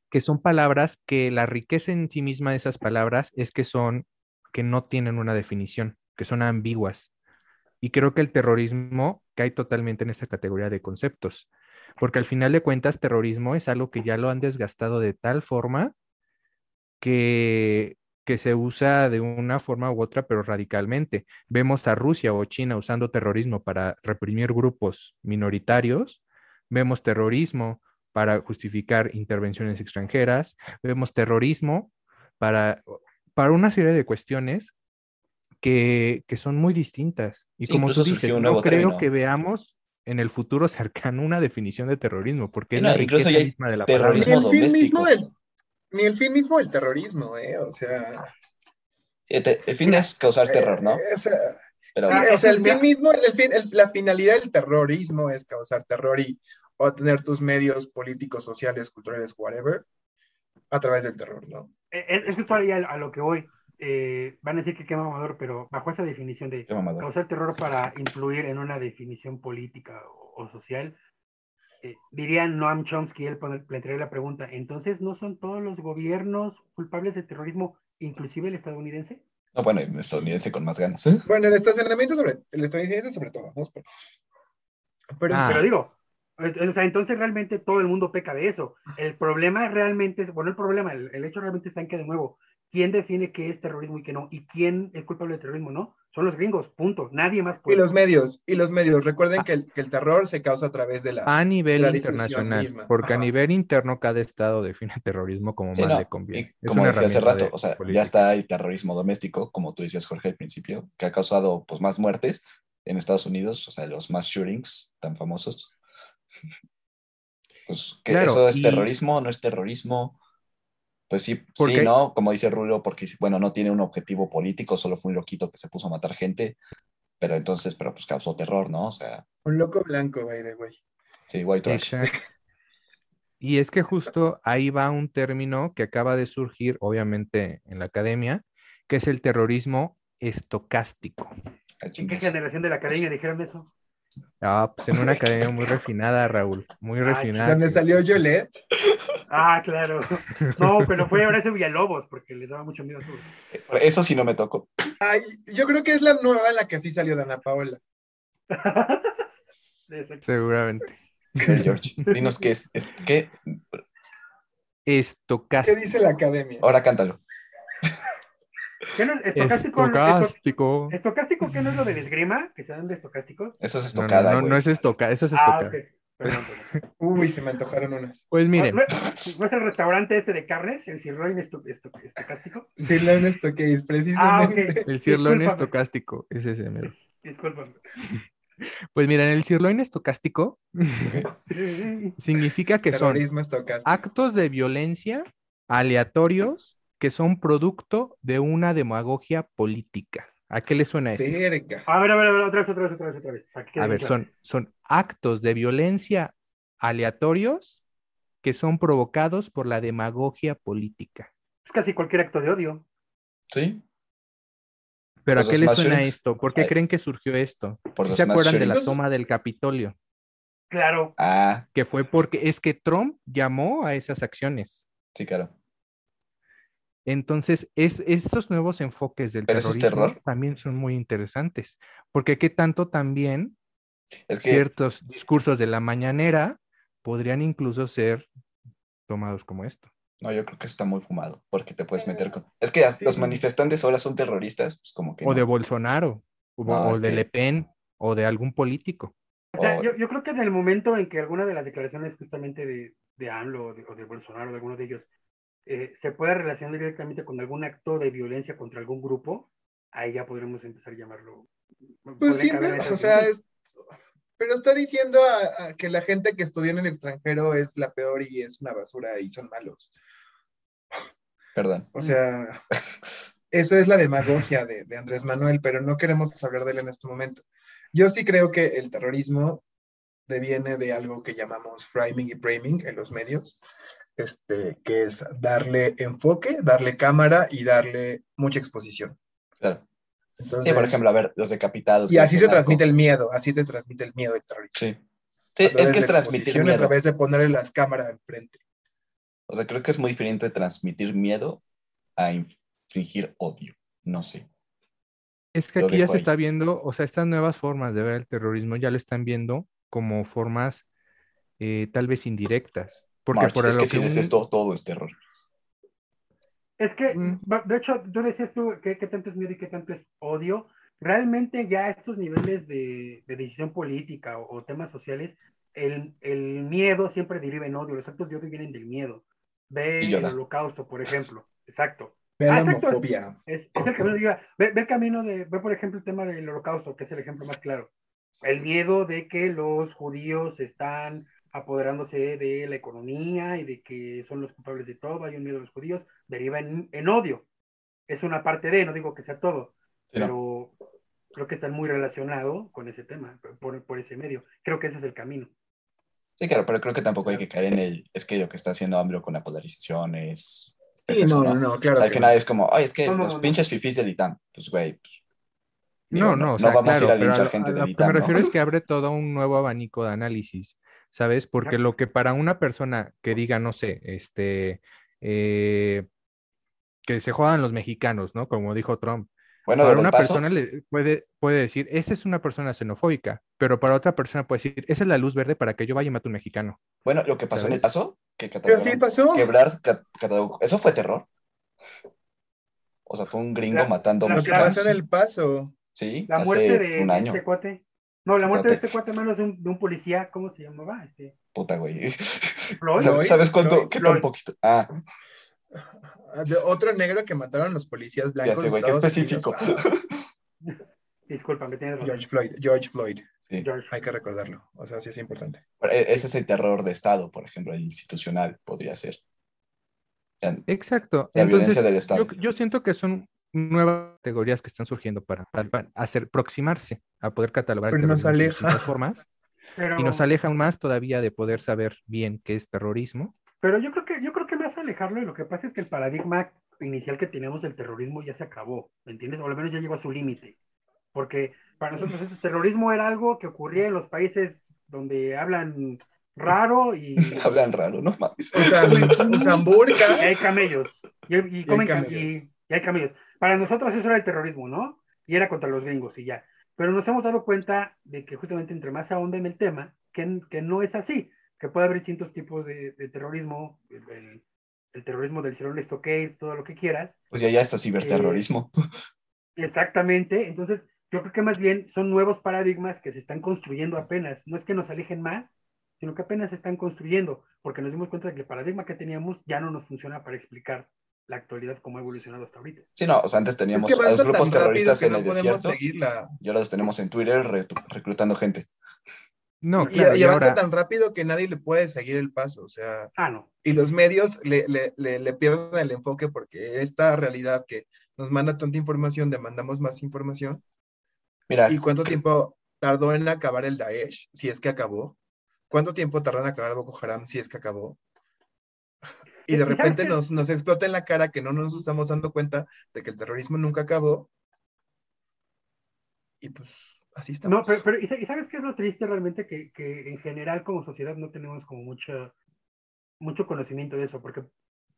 que son palabras que la riqueza en sí misma de esas palabras es que son, que no tienen una definición, que son ambiguas. Y creo que el terrorismo cae totalmente en esa categoría de conceptos, porque al final de cuentas terrorismo es algo que ya lo han desgastado de tal forma que, que se usa de una forma u otra, pero radicalmente. Vemos a Rusia o China usando terrorismo para reprimir grupos minoritarios, vemos terrorismo para justificar intervenciones extranjeras, vemos terrorismo para, para una serie de cuestiones que, son muy distintas. Y como tú dices, no creo que veamos en el futuro cercano una definición de terrorismo, porque es la riqueza misma de la terrorismo el, fin mismo del, ni el fin mismo del terrorismo, ¿eh? O sea... El, fin es causar terror, ¿no? Eh, o sea, el fin mismo, el fin, la finalidad del terrorismo es causar terror y obtener tus medios políticos, sociales, culturales, whatever, a través del terror, ¿no? E, e, eso es a lo que voy. Eh, van a decir que quema amador, pero bajo esa definición de causar terror para influir en una definición política o, social, eh, diría Noam Chomsky, él plantearía la pregunta, entonces, ¿no son todos los gobiernos culpables de terrorismo, inclusive el estadounidense? No, bueno, el estadounidense con más ganas. Bueno, el estacionamiento sobre, el estadounidense sobre todo, ¿no? Pero, pero Ah. sí, Pero digo, o sea, entonces realmente todo el mundo peca de eso. El problema realmente, es- bueno, el problema, el, el hecho realmente está en que, de nuevo, ¿quién define qué es terrorismo y qué no? ¿Y quién es culpable de terrorismo, no? Son los gringos, punto. Nadie más y puede. los medios, y los medios. Recuerden Ah. que el, que el terror se causa a través de la... A nivel la internacional, misma. porque a nivel interno cada estado define terrorismo como Sí, más no, le conviene. y Es como una decía hace rato, de o sea, ya está el terrorismo doméstico, como tú decías, Jorge, al principio, que ha causado pues más muertes en Estados Unidos, o sea, los más shootings tan famosos. Pues, ¿que Claro, ¿eso es y- terrorismo o no es terrorismo? Pues sí, sí, ¿no? Como dice Rulo, porque, bueno, no tiene un objetivo político, solo fue un loquito que se puso a matar gente, pero entonces, pero pues causó terror, ¿no? O sea, Un loco blanco, by the way. sí, white trash. Exacto. Y es que justo ahí va un término que acaba de surgir, obviamente, en la academia, que es el terrorismo estocástico. Ah, ¿En qué generación de la academia dijeron eso? Ah, pues en una academia muy refinada, Raúl, muy Ah, refinada. Donde salió Yolette. Ah, claro. No, pero fue Horacio Villalobos, porque les daba mucho miedo a todos. Eso sí no me tocó. Ay, yo creo que es la nueva en la que sí salió Dana Paola. [LAUGHS] Exacto. Seguramente. George, dinos qué es, es- qué, ¿Qué Estocástico. dice la academia? ahora cántalo. ¿Qué no es estocástico? esto- Estocástico. ¿Estocástico qué no es lo del esgrima? ¿Que se dan de estocásticos? Eso es No, no, estocada, no, güey. no es estoca, eso es Ah, estocada. Ok. Perdón, perdón. [LAUGHS] Uy, se me antojaron unas. Pues miren, ¿No, no es el restaurante este de carnes, el sirloin esto- esto- estocástico? Sí, la esto que es Ah, precisamente. ok. el Discúlpame. estocástico es ese mero. Discúlpame. Pues miren, el cirlón estocástico [LAUGHS] significa que son Terrorismo estocástico. actos de violencia aleatorios que son producto de una demagogia política. ¿A qué le suena esto? A ver, a ver, a ver, otra vez, otra vez, otra vez, otra vez. A ver, claro. son, son actos de violencia aleatorios que son provocados por la demagogia política. Es casi cualquier acto de odio. Sí, ¿Pero a qué le suena shootings. esto? ¿Por qué Ay. creen que surgió esto? Por ¿Sí los se acuerdan de la toma del Capitolio? Claro. ah, Que fue porque es que Trump llamó a esas acciones. sí, claro. Entonces, es, estos nuevos enfoques del terrorismo terror. también son muy interesantes, porque qué tanto también Es que, ciertos discursos de la mañanera podrían incluso ser tomados como esto. no, yo creo que está muy fumado, porque te puedes meter con... Es que Sí. los manifestantes ahora son terroristas, pues como que O de. Bolsonaro, o, No, o de que- Le Pen, o de algún político. O sea, O- yo, yo creo que en el momento en que alguna de las declaraciones justamente de, de AMLO o de, o de Bolsonaro, de alguno de ellos, eh, se pueda relacionar directamente con algún acto de violencia contra algún grupo, ahí ya podremos empezar a llamarlo. Pues siempre, o sea, es- pero está diciendo a, a que la gente que estudia en el extranjero es la peor y es una basura y son malos. Perdón. O sea, eso es la demagogia de, de Andrés Manuel, pero no queremos hablar de él en este momento. Yo sí creo que el terrorismo deviene de algo que llamamos framing y framing en los medios, este, que es darle enfoque, darle cámara y darle mucha exposición. Claro. Entonces, Sí, por ejemplo, a ver, los decapitados. y así se transmite el miedo, así te transmite el miedo del terrorismo. Sí. Es que es transmitir miedo. A través de ponerle las cámaras enfrente. O sea, creo que es muy diferente transmitir miedo a infringir odio. No sé. Es que Lo aquí ya se ahí. está viendo, o sea, estas nuevas formas de ver el terrorismo ya lo están viendo como formas eh, tal vez indirectas. Porque March, por es lo que que esto, todo es terror. Es que, Mm. de hecho, tú decías tú que qué tanto es miedo y qué tanto es odio. Realmente ya estos niveles de, de decisión política o, o temas sociales, el, el miedo siempre deriva en odio. Los actos de odio vienen del miedo. Ve Y el holocausto, por ejemplo. Exacto. Ve Ah, la exacto. homofobia. Es, es el camino, diga, ve, ve el camino de, ve por ejemplo el tema del holocausto, que es el ejemplo más claro. El miedo de que los judíos están apoderándose de la economía y de que son los culpables de todo, hay un miedo a los judíos, deriva en, en odio. Es una parte de, no digo que sea todo, Sí, no. pero creo que están muy relacionados con ese tema, por, por ese medio. Creo que ese es el camino. Sí, claro, pero creo que tampoco hay que caer en el. Es que lo que está haciendo AMLO con la polarización es. es Sí, eso, no, no, no, O claro. sea, al final no. es como, ay, es que No, no, los no. pinches fifís del ITAM. Pues, güey. pues, No, digo, no, o sea, vamos claro, a ir a linchar lo, gente a lo del que me ¿no? refiero es que [LAUGHS] abre todo un nuevo abanico de análisis, ¿sabes? Porque lo que para una persona que diga, no sé, este, eh, que se jodan los mexicanos, ¿no? Como dijo Trump, Bueno, para una paso, persona le puede, puede decir, esta es una persona xenofóbica, pero para otra persona puede decir, esa es la luz verde para que yo vaya y mate a un mexicano. bueno, lo que pasó en el paso, que Pero sí pasó. quebrar, eso fue terror. O sea, fue un gringo La- matando la- Lo que mexicanos. pasó en el paso. Sí, La hace muerte de, un de año. este cuate. No, la muerte de este cuate, menos de un, de un policía, ¿cómo se llamaba? Este, Puta, güey. Floyd. Floyd. ¿Sabes cuánto? Floyd. ¿Qué tan poquito? Ah, De otro negro que mataron los policías ya blancos. sé, de güey, qué específico. Unidos. Ah, [LAUGHS] Discúlpame, tienes razón. George Floyd. George Floyd. Sí. George. Hay que recordarlo. O sea, sí es importante. Pero e- Ese es el terror de Estado, por ejemplo, el institucional podría ser. Ya- Exacto. La Entonces, violencia del Estado. yo, yo siento que son nuevas categorías que están surgiendo para, para- hacer, aproximarse a poder catalogar Pero nos terrorismo de aleja. formas [LAUGHS] Pero, y nos aleja aún más todavía de poder saber bien qué es terrorismo. pero yo creo que yo creo que más alejarlo, y lo que pasa es que el paradigma inicial que teníamos del terrorismo ya se acabó, ¿me entiendes? O al menos ya llegó a su límite. Porque para nosotros el terrorismo era algo que ocurría en los países donde hablan raro y, [LAUGHS] Hablan raro, ¿no mames. Usan, usan y burka. hay camellos. Y, y comen y- y hay camellos. Para nosotros eso era el terrorismo, ¿no? Y era contra los gringos y ya. Pero nos hemos dado cuenta de que justamente entre más ahonda en el tema, que, que no es así, que puede haber distintos tipos de, de terrorismo, el, terrorismo del cielo esto que todo lo que quieras. Pues ya ya está ciberterrorismo. Exactamente. Entonces, yo creo que más bien son nuevos paradigmas que se están construyendo apenas. No es que nos alejen más, sino que apenas se están construyendo, porque nos dimos cuenta de que el paradigma que teníamos ya no nos funciona para explicar la actualidad como ha evolucionado hasta ahorita. Sí, no, o sea, antes Es teníamos que a los grupos terroristas que en no el podemos desierto seguirla. y ahora los tenemos en Twitter re- reclutando gente. No, Y, claro, y y avanza ahora, tan rápido que nadie le puede seguir el paso. O sea, Ah, no. y los medios le, le, le, le pierden el enfoque porque esta realidad que nos manda tanta información, demandamos más información. Mira, ¿Y cuánto tiempo tardó en acabar el Daesh, si es que acabó? ¿Cuánto tiempo tardó en acabar Boko Haram, si es que acabó? Y ¿Y de [LAUGHS] repente nos, nos explota en la cara que no nos estamos dando cuenta de que el terrorismo nunca acabó. Y pues así estamos. No, pero, pero ¿y sa- y sabes qué es lo triste realmente? Que, que en general como sociedad no tenemos como mucho, mucho conocimiento de eso, porque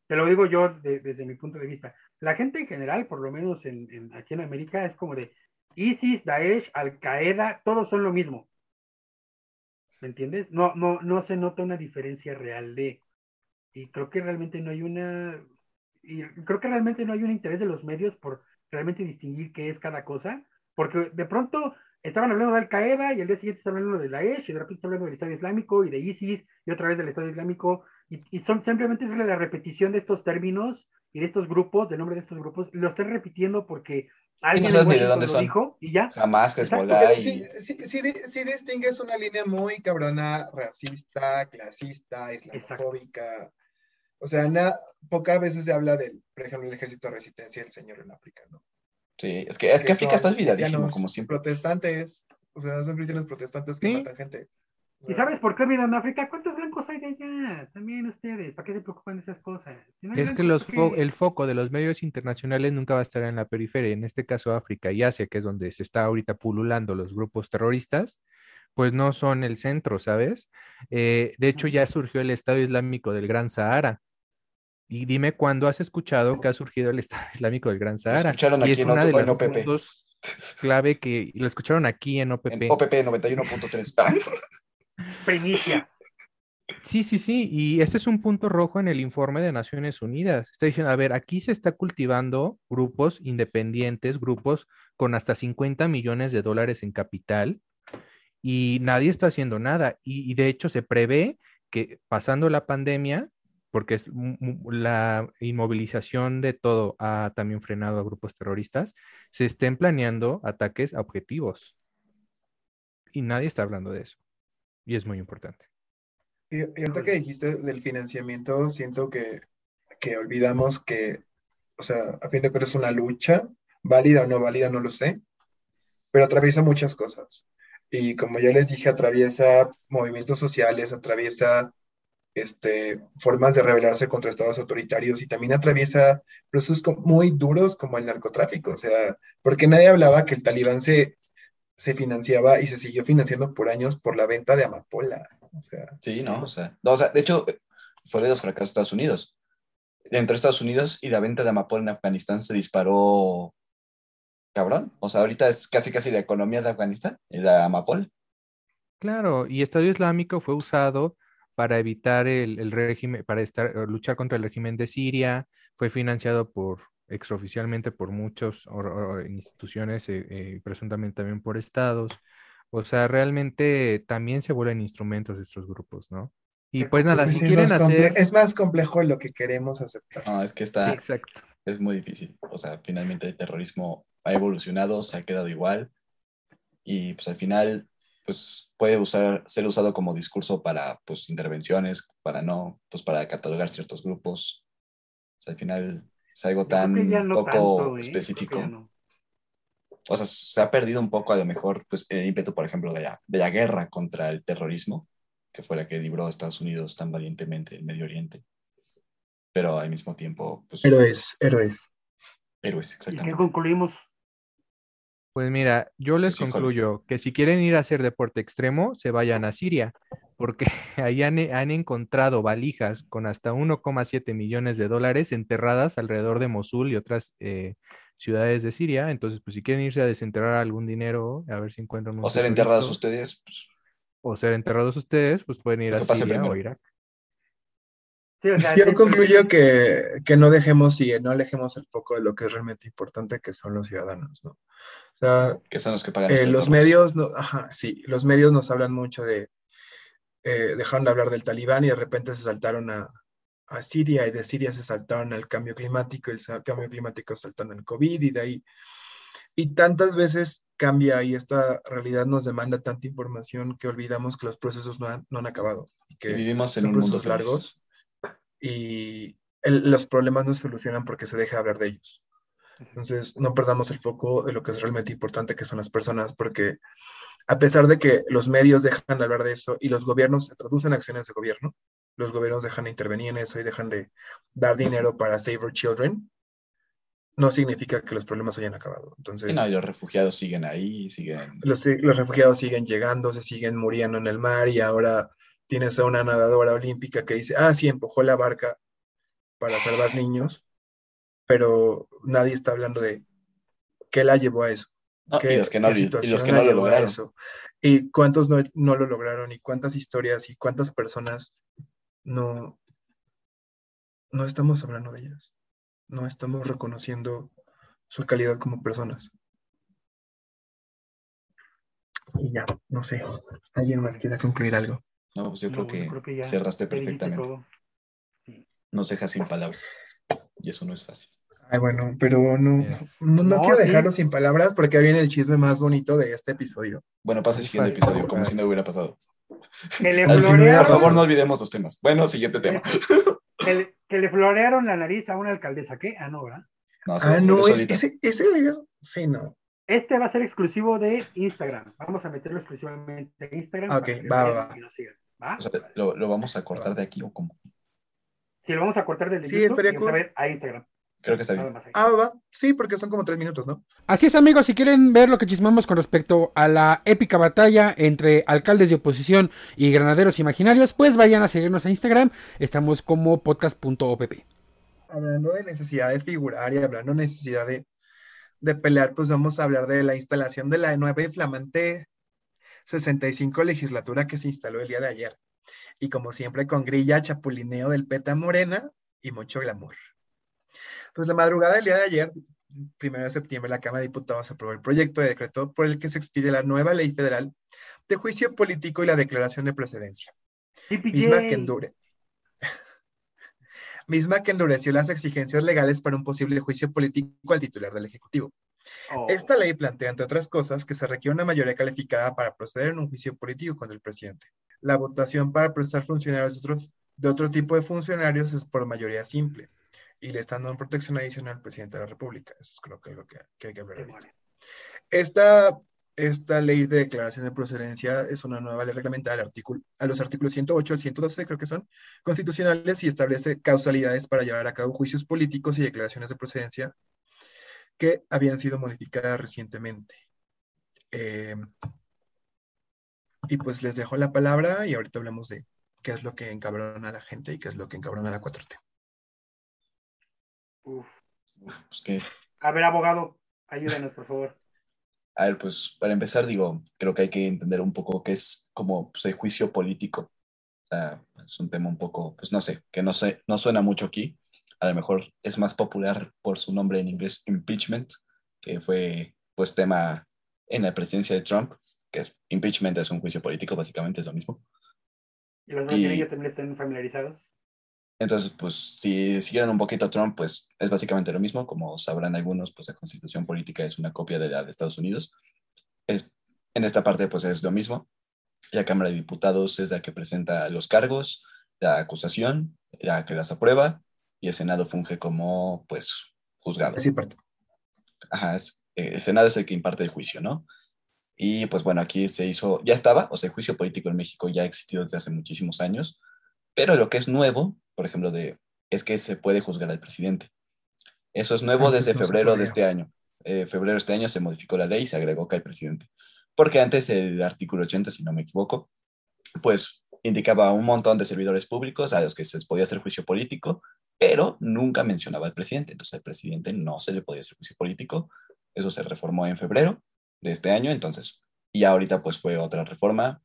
te lo digo yo de- desde mi punto de vista. La gente en general, por lo menos en, en- aquí en América, es como de ISIS, Daesh, Al Qaeda, todos son lo mismo. ¿Me entiendes? No, no, no se nota una diferencia real de. Y creo que realmente no hay una. Y creo que realmente no hay un interés de los medios por realmente distinguir qué es cada cosa, porque de pronto estaban hablando de Al Qaeda y al día siguiente estaban hablando de Daesh y de repente estaban hablando del Estado Islámico y de ISIS y otra vez del Estado Islámico y, y son simplemente es la repetición de estos términos y de estos grupos, del nombre de estos grupos, lo están repitiendo porque alguien sabes en ni de Washington dónde lo son. dijo y ya. jamás Exacto, Hezbollah Pero y... sí, sí, sí, di- sí distingues una línea muy cabrona, racista, clasista, islamofóbica. O sea, na- pocas veces se habla del, por ejemplo, el ejército de resistencia del señor en África, ¿no? Sí, es que, es que África está olvidadísimo, como siempre. Protestantes, o sea, son cristianos protestantes que Sí. matan gente. ¿Y sabes por qué olvidan África? ¿Cuántos blancos hay de allá? También ustedes, ¿para qué se preocupan de esas cosas? Si no hay es que los ¿por fo- el foco de los medios internacionales nunca va a estar en la periferia, en este caso África y Asia, que es donde se está ahorita pululando los grupos terroristas, pues no son el centro, ¿sabes? Eh, de hecho, ya surgió el Estado Islámico del Gran Sahara. Y dime cuándo has escuchado que ha surgido el Estado [LAUGHS] Islámico del Gran Sahara. escucharon y aquí es en una de las OPP. puntos clave que lo escucharon aquí en OPP. En OPP 91.3. Ah, Primicia. Sí, sí, sí, y este es un punto rojo en el informe de Naciones Unidas. Está diciendo, a ver, aquí se está cultivando grupos independientes, grupos con hasta 50 millones de dólares en capital y nadie está haciendo nada. Y, y de hecho se prevé que pasando la pandemia, porque es la inmovilización de todo ha también frenado a grupos terroristas, se estén planeando ataques a objetivos. Y nadie está hablando de eso. Y es muy importante. Y, y ahorita que dijiste del financiamiento, siento que, que olvidamos que, o sea, a fin de cuentas es una lucha, válida o no válida, no lo sé, pero atraviesa muchas cosas. Y como ya les dije, atraviesa movimientos sociales, atraviesa este, formas de rebelarse contra estados autoritarios y también atraviesa procesos muy duros como el narcotráfico. O sea, porque nadie hablaba que el talibán se, se financiaba y se siguió financiando por años por la venta de amapola. O sea, Sí, ¿no? O sea, no, o sea, de hecho, fue de los fracasos de Estados Unidos. Entre Estados Unidos y la venta de amapola en Afganistán se disparó cabrón. O sea, ahorita es casi casi la economía de Afganistán la Amapol. Claro, y Estado Islámico fue usado para evitar el, el régimen, para estar, luchar contra el régimen de Siria, fue financiado por extraoficialmente por muchas instituciones, eh, eh, presuntamente también por estados. O sea, realmente también se vuelven instrumentos estos grupos, ¿no? Y pues nada, si quieren hacer... Es más complejo lo que queremos aceptar. No, es que está... Exacto. Es muy difícil. O sea, finalmente el terrorismo ha evolucionado, se ha quedado igual. Y pues al final, pues puede usar, ser usado como discurso para pues intervenciones, para no, pues para catalogar ciertos grupos. O sea, al final es algo tan poco ¿eh? específico. O sea, se ha perdido un poco a lo mejor pues, el ímpetu, por ejemplo, de la, de la guerra contra el terrorismo, que fue la que libró a Estados Unidos tan valientemente en Medio Oriente. Pero al mismo tiempo... Pues, héroes, héroes. Héroes, exactamente. ¿Y qué concluimos? Pues mira, yo les concluyo que si quieren ir a hacer deporte extremo, se vayan a Siria, porque [LAUGHS] ahí han, encontrado valijas con hasta 1,7 millones de dólares enterradas alrededor de Mosul y otras eh, ciudades de Siria. Entonces, pues si quieren irse a desenterrar algún dinero, a ver si encuentran un... O ser enterrados ustedes. Pues, o ser enterrados ustedes, pues pueden ir a Siria o Irak. Yo concluyo que, que, no dejemos y no alejemos el foco de lo que es realmente importante, que son los ciudadanos, ¿no? O sea, que son los que pagan. Eh, los medios, no, ajá, sí, los medios nos hablan mucho de, eh, dejaron de hablar del talibán y de repente se saltaron a, a, Siria y de Siria se saltaron al cambio climático y el cambio climático saltando al COVID y de ahí. Y tantas veces cambia y esta realidad nos demanda tanta información que olvidamos que los procesos no han, no han acabado. Que vivimos en un mundo largos y los problemas no se solucionan porque se deja hablar de ellos. Entonces, no perdamos el foco de lo que es realmente importante, que son las personas, porque a pesar de que los medios dejan de hablar de eso y los gobiernos se traducen acciones de gobierno, los gobiernos dejan de intervenir en eso y dejan de dar dinero para Save Our Children, no significa que los problemas hayan acabado. Entonces, no, los refugiados siguen ahí, siguen... Los, los, refugiados siguen llegando, se siguen muriendo en el mar y ahora tienes a una nadadora olímpica que dice, ah, sí, empujó la barca para salvar niños, pero nadie está hablando de qué la llevó a eso. y los que no, y los que no lo lograron. Y cuántos no, no, lo lograron, y cuántas historias y cuántas personas no, no estamos hablando de ellas. No estamos reconociendo su calidad como personas. Y ya, no sé. ¿Alguien más quiera concluir algo? No, pues yo, creo, que cerraste perfectamente. Nos dejas sin palabras. Y eso no es fácil. Ay, bueno, pero no, no, quiero dejarlo sin palabras porque viene el chisme más bonito de este episodio. Bueno, pasa el siguiente episodio, como si no hubiera pasado. Que le Por favor, no olvidemos los temas. Bueno, siguiente tema. Que, le florearon la nariz a una alcaldesa, ¿qué? Ah, no, ¿verdad? No, ah, no, ese, ese, sí, no. Este va a ser exclusivo de Instagram. Vamos a meterlo exclusivamente en Instagram. Ok, va, va. ¿lo, ¿lo, vamos a cortar de aquí o cómo? Sí, lo vamos a cortar del sí, YouTube estaría cool. a, Instagram. Creo que está bien. Ah, va. Sí, porque son como tres minutos, ¿no? Así es, amigos. Si quieren ver lo que chismamos con respecto a la épica batalla entre alcaldes de oposición y granaderos imaginarios, pues vayan a seguirnos a Instagram. Estamos como podcast.opp. Hablando de necesidad de figurar y hablando de necesidad de, de pelear, pues vamos a hablar de la instalación de la nueva y flamante 65 legislatura que se instaló el día de ayer. Y como siempre, con grilla, chapulineo del peta morena y mucho glamour. Pues la madrugada del día de ayer, primero de septiembre, la Cámara de Diputados aprobó el proyecto de decreto por el que se expide la nueva ley federal de juicio político y la declaración de precedencia. Misma que endure. [LAUGHS] misma que endureció las exigencias legales para un posible juicio político al titular del Ejecutivo. Oh. Esta ley plantea, entre otras cosas, que se requiere una mayoría calificada para proceder en un juicio político contra el presidente. La votación para procesar funcionarios de otro, tipo de funcionarios es por mayoría simple y le están dando protección adicional al presidente de la República. Eso es creo que lo que, hay que ver. Esta, esta ley de declaración de procedencia es una nueva ley reglamentaria artículo, a los artículos 108 al 112, creo que son, constitucionales y establece causalidades para llevar a cabo juicios políticos y declaraciones de procedencia que habían sido modificadas recientemente. Eh, y pues les dejo la palabra y ahorita hablamos de qué es lo que encabrona a la gente y qué es lo que encabrona a la 4T. Uf. Pues a ver, abogado, Ayúdanos, por favor. [LAUGHS] A ver, pues para empezar, digo, creo que hay que entender un poco qué es como pues, el juicio político. Es un tema un poco, pues no sé, que no, sé, no suena mucho aquí. A lo mejor es más popular por su nombre en inglés, impeachment, que fue pues tema en la presidencia de Trump, que es impeachment es un juicio político, básicamente es lo mismo. ¿Y los brasileños también están familiarizados? Entonces, pues si siguieran un poquito a Trump, pues es básicamente lo mismo. Como sabrán algunos, pues la constitución política es una copia de la de Estados Unidos. Es, en esta parte, pues es lo mismo. La Cámara de Diputados es la que presenta los cargos, la acusación, la que las aprueba, y el Senado funge como, pues, juzgado. Sí. Ajá, es- eh, el Senado es el que imparte el juicio, ¿no? Y pues bueno, aquí se hizo, ya estaba, o sea, el juicio político en México ya ha existido desde hace muchísimos años, pero lo que es nuevo, por ejemplo, de, es que se puede juzgar al presidente. Eso es nuevo Antes desde no febrero de este año. Eh, febrero de este año se modificó la ley y se agregó que hay presidente. Porque antes el artículo 80, si no me equivoco, pues indicaba un montón de servidores públicos a los que se les podía hacer juicio político, pero nunca mencionaba al presidente. Entonces al presidente no se le podía hacer juicio político. Eso se reformó en febrero de este año, entonces, y ahorita pues fue otra reforma.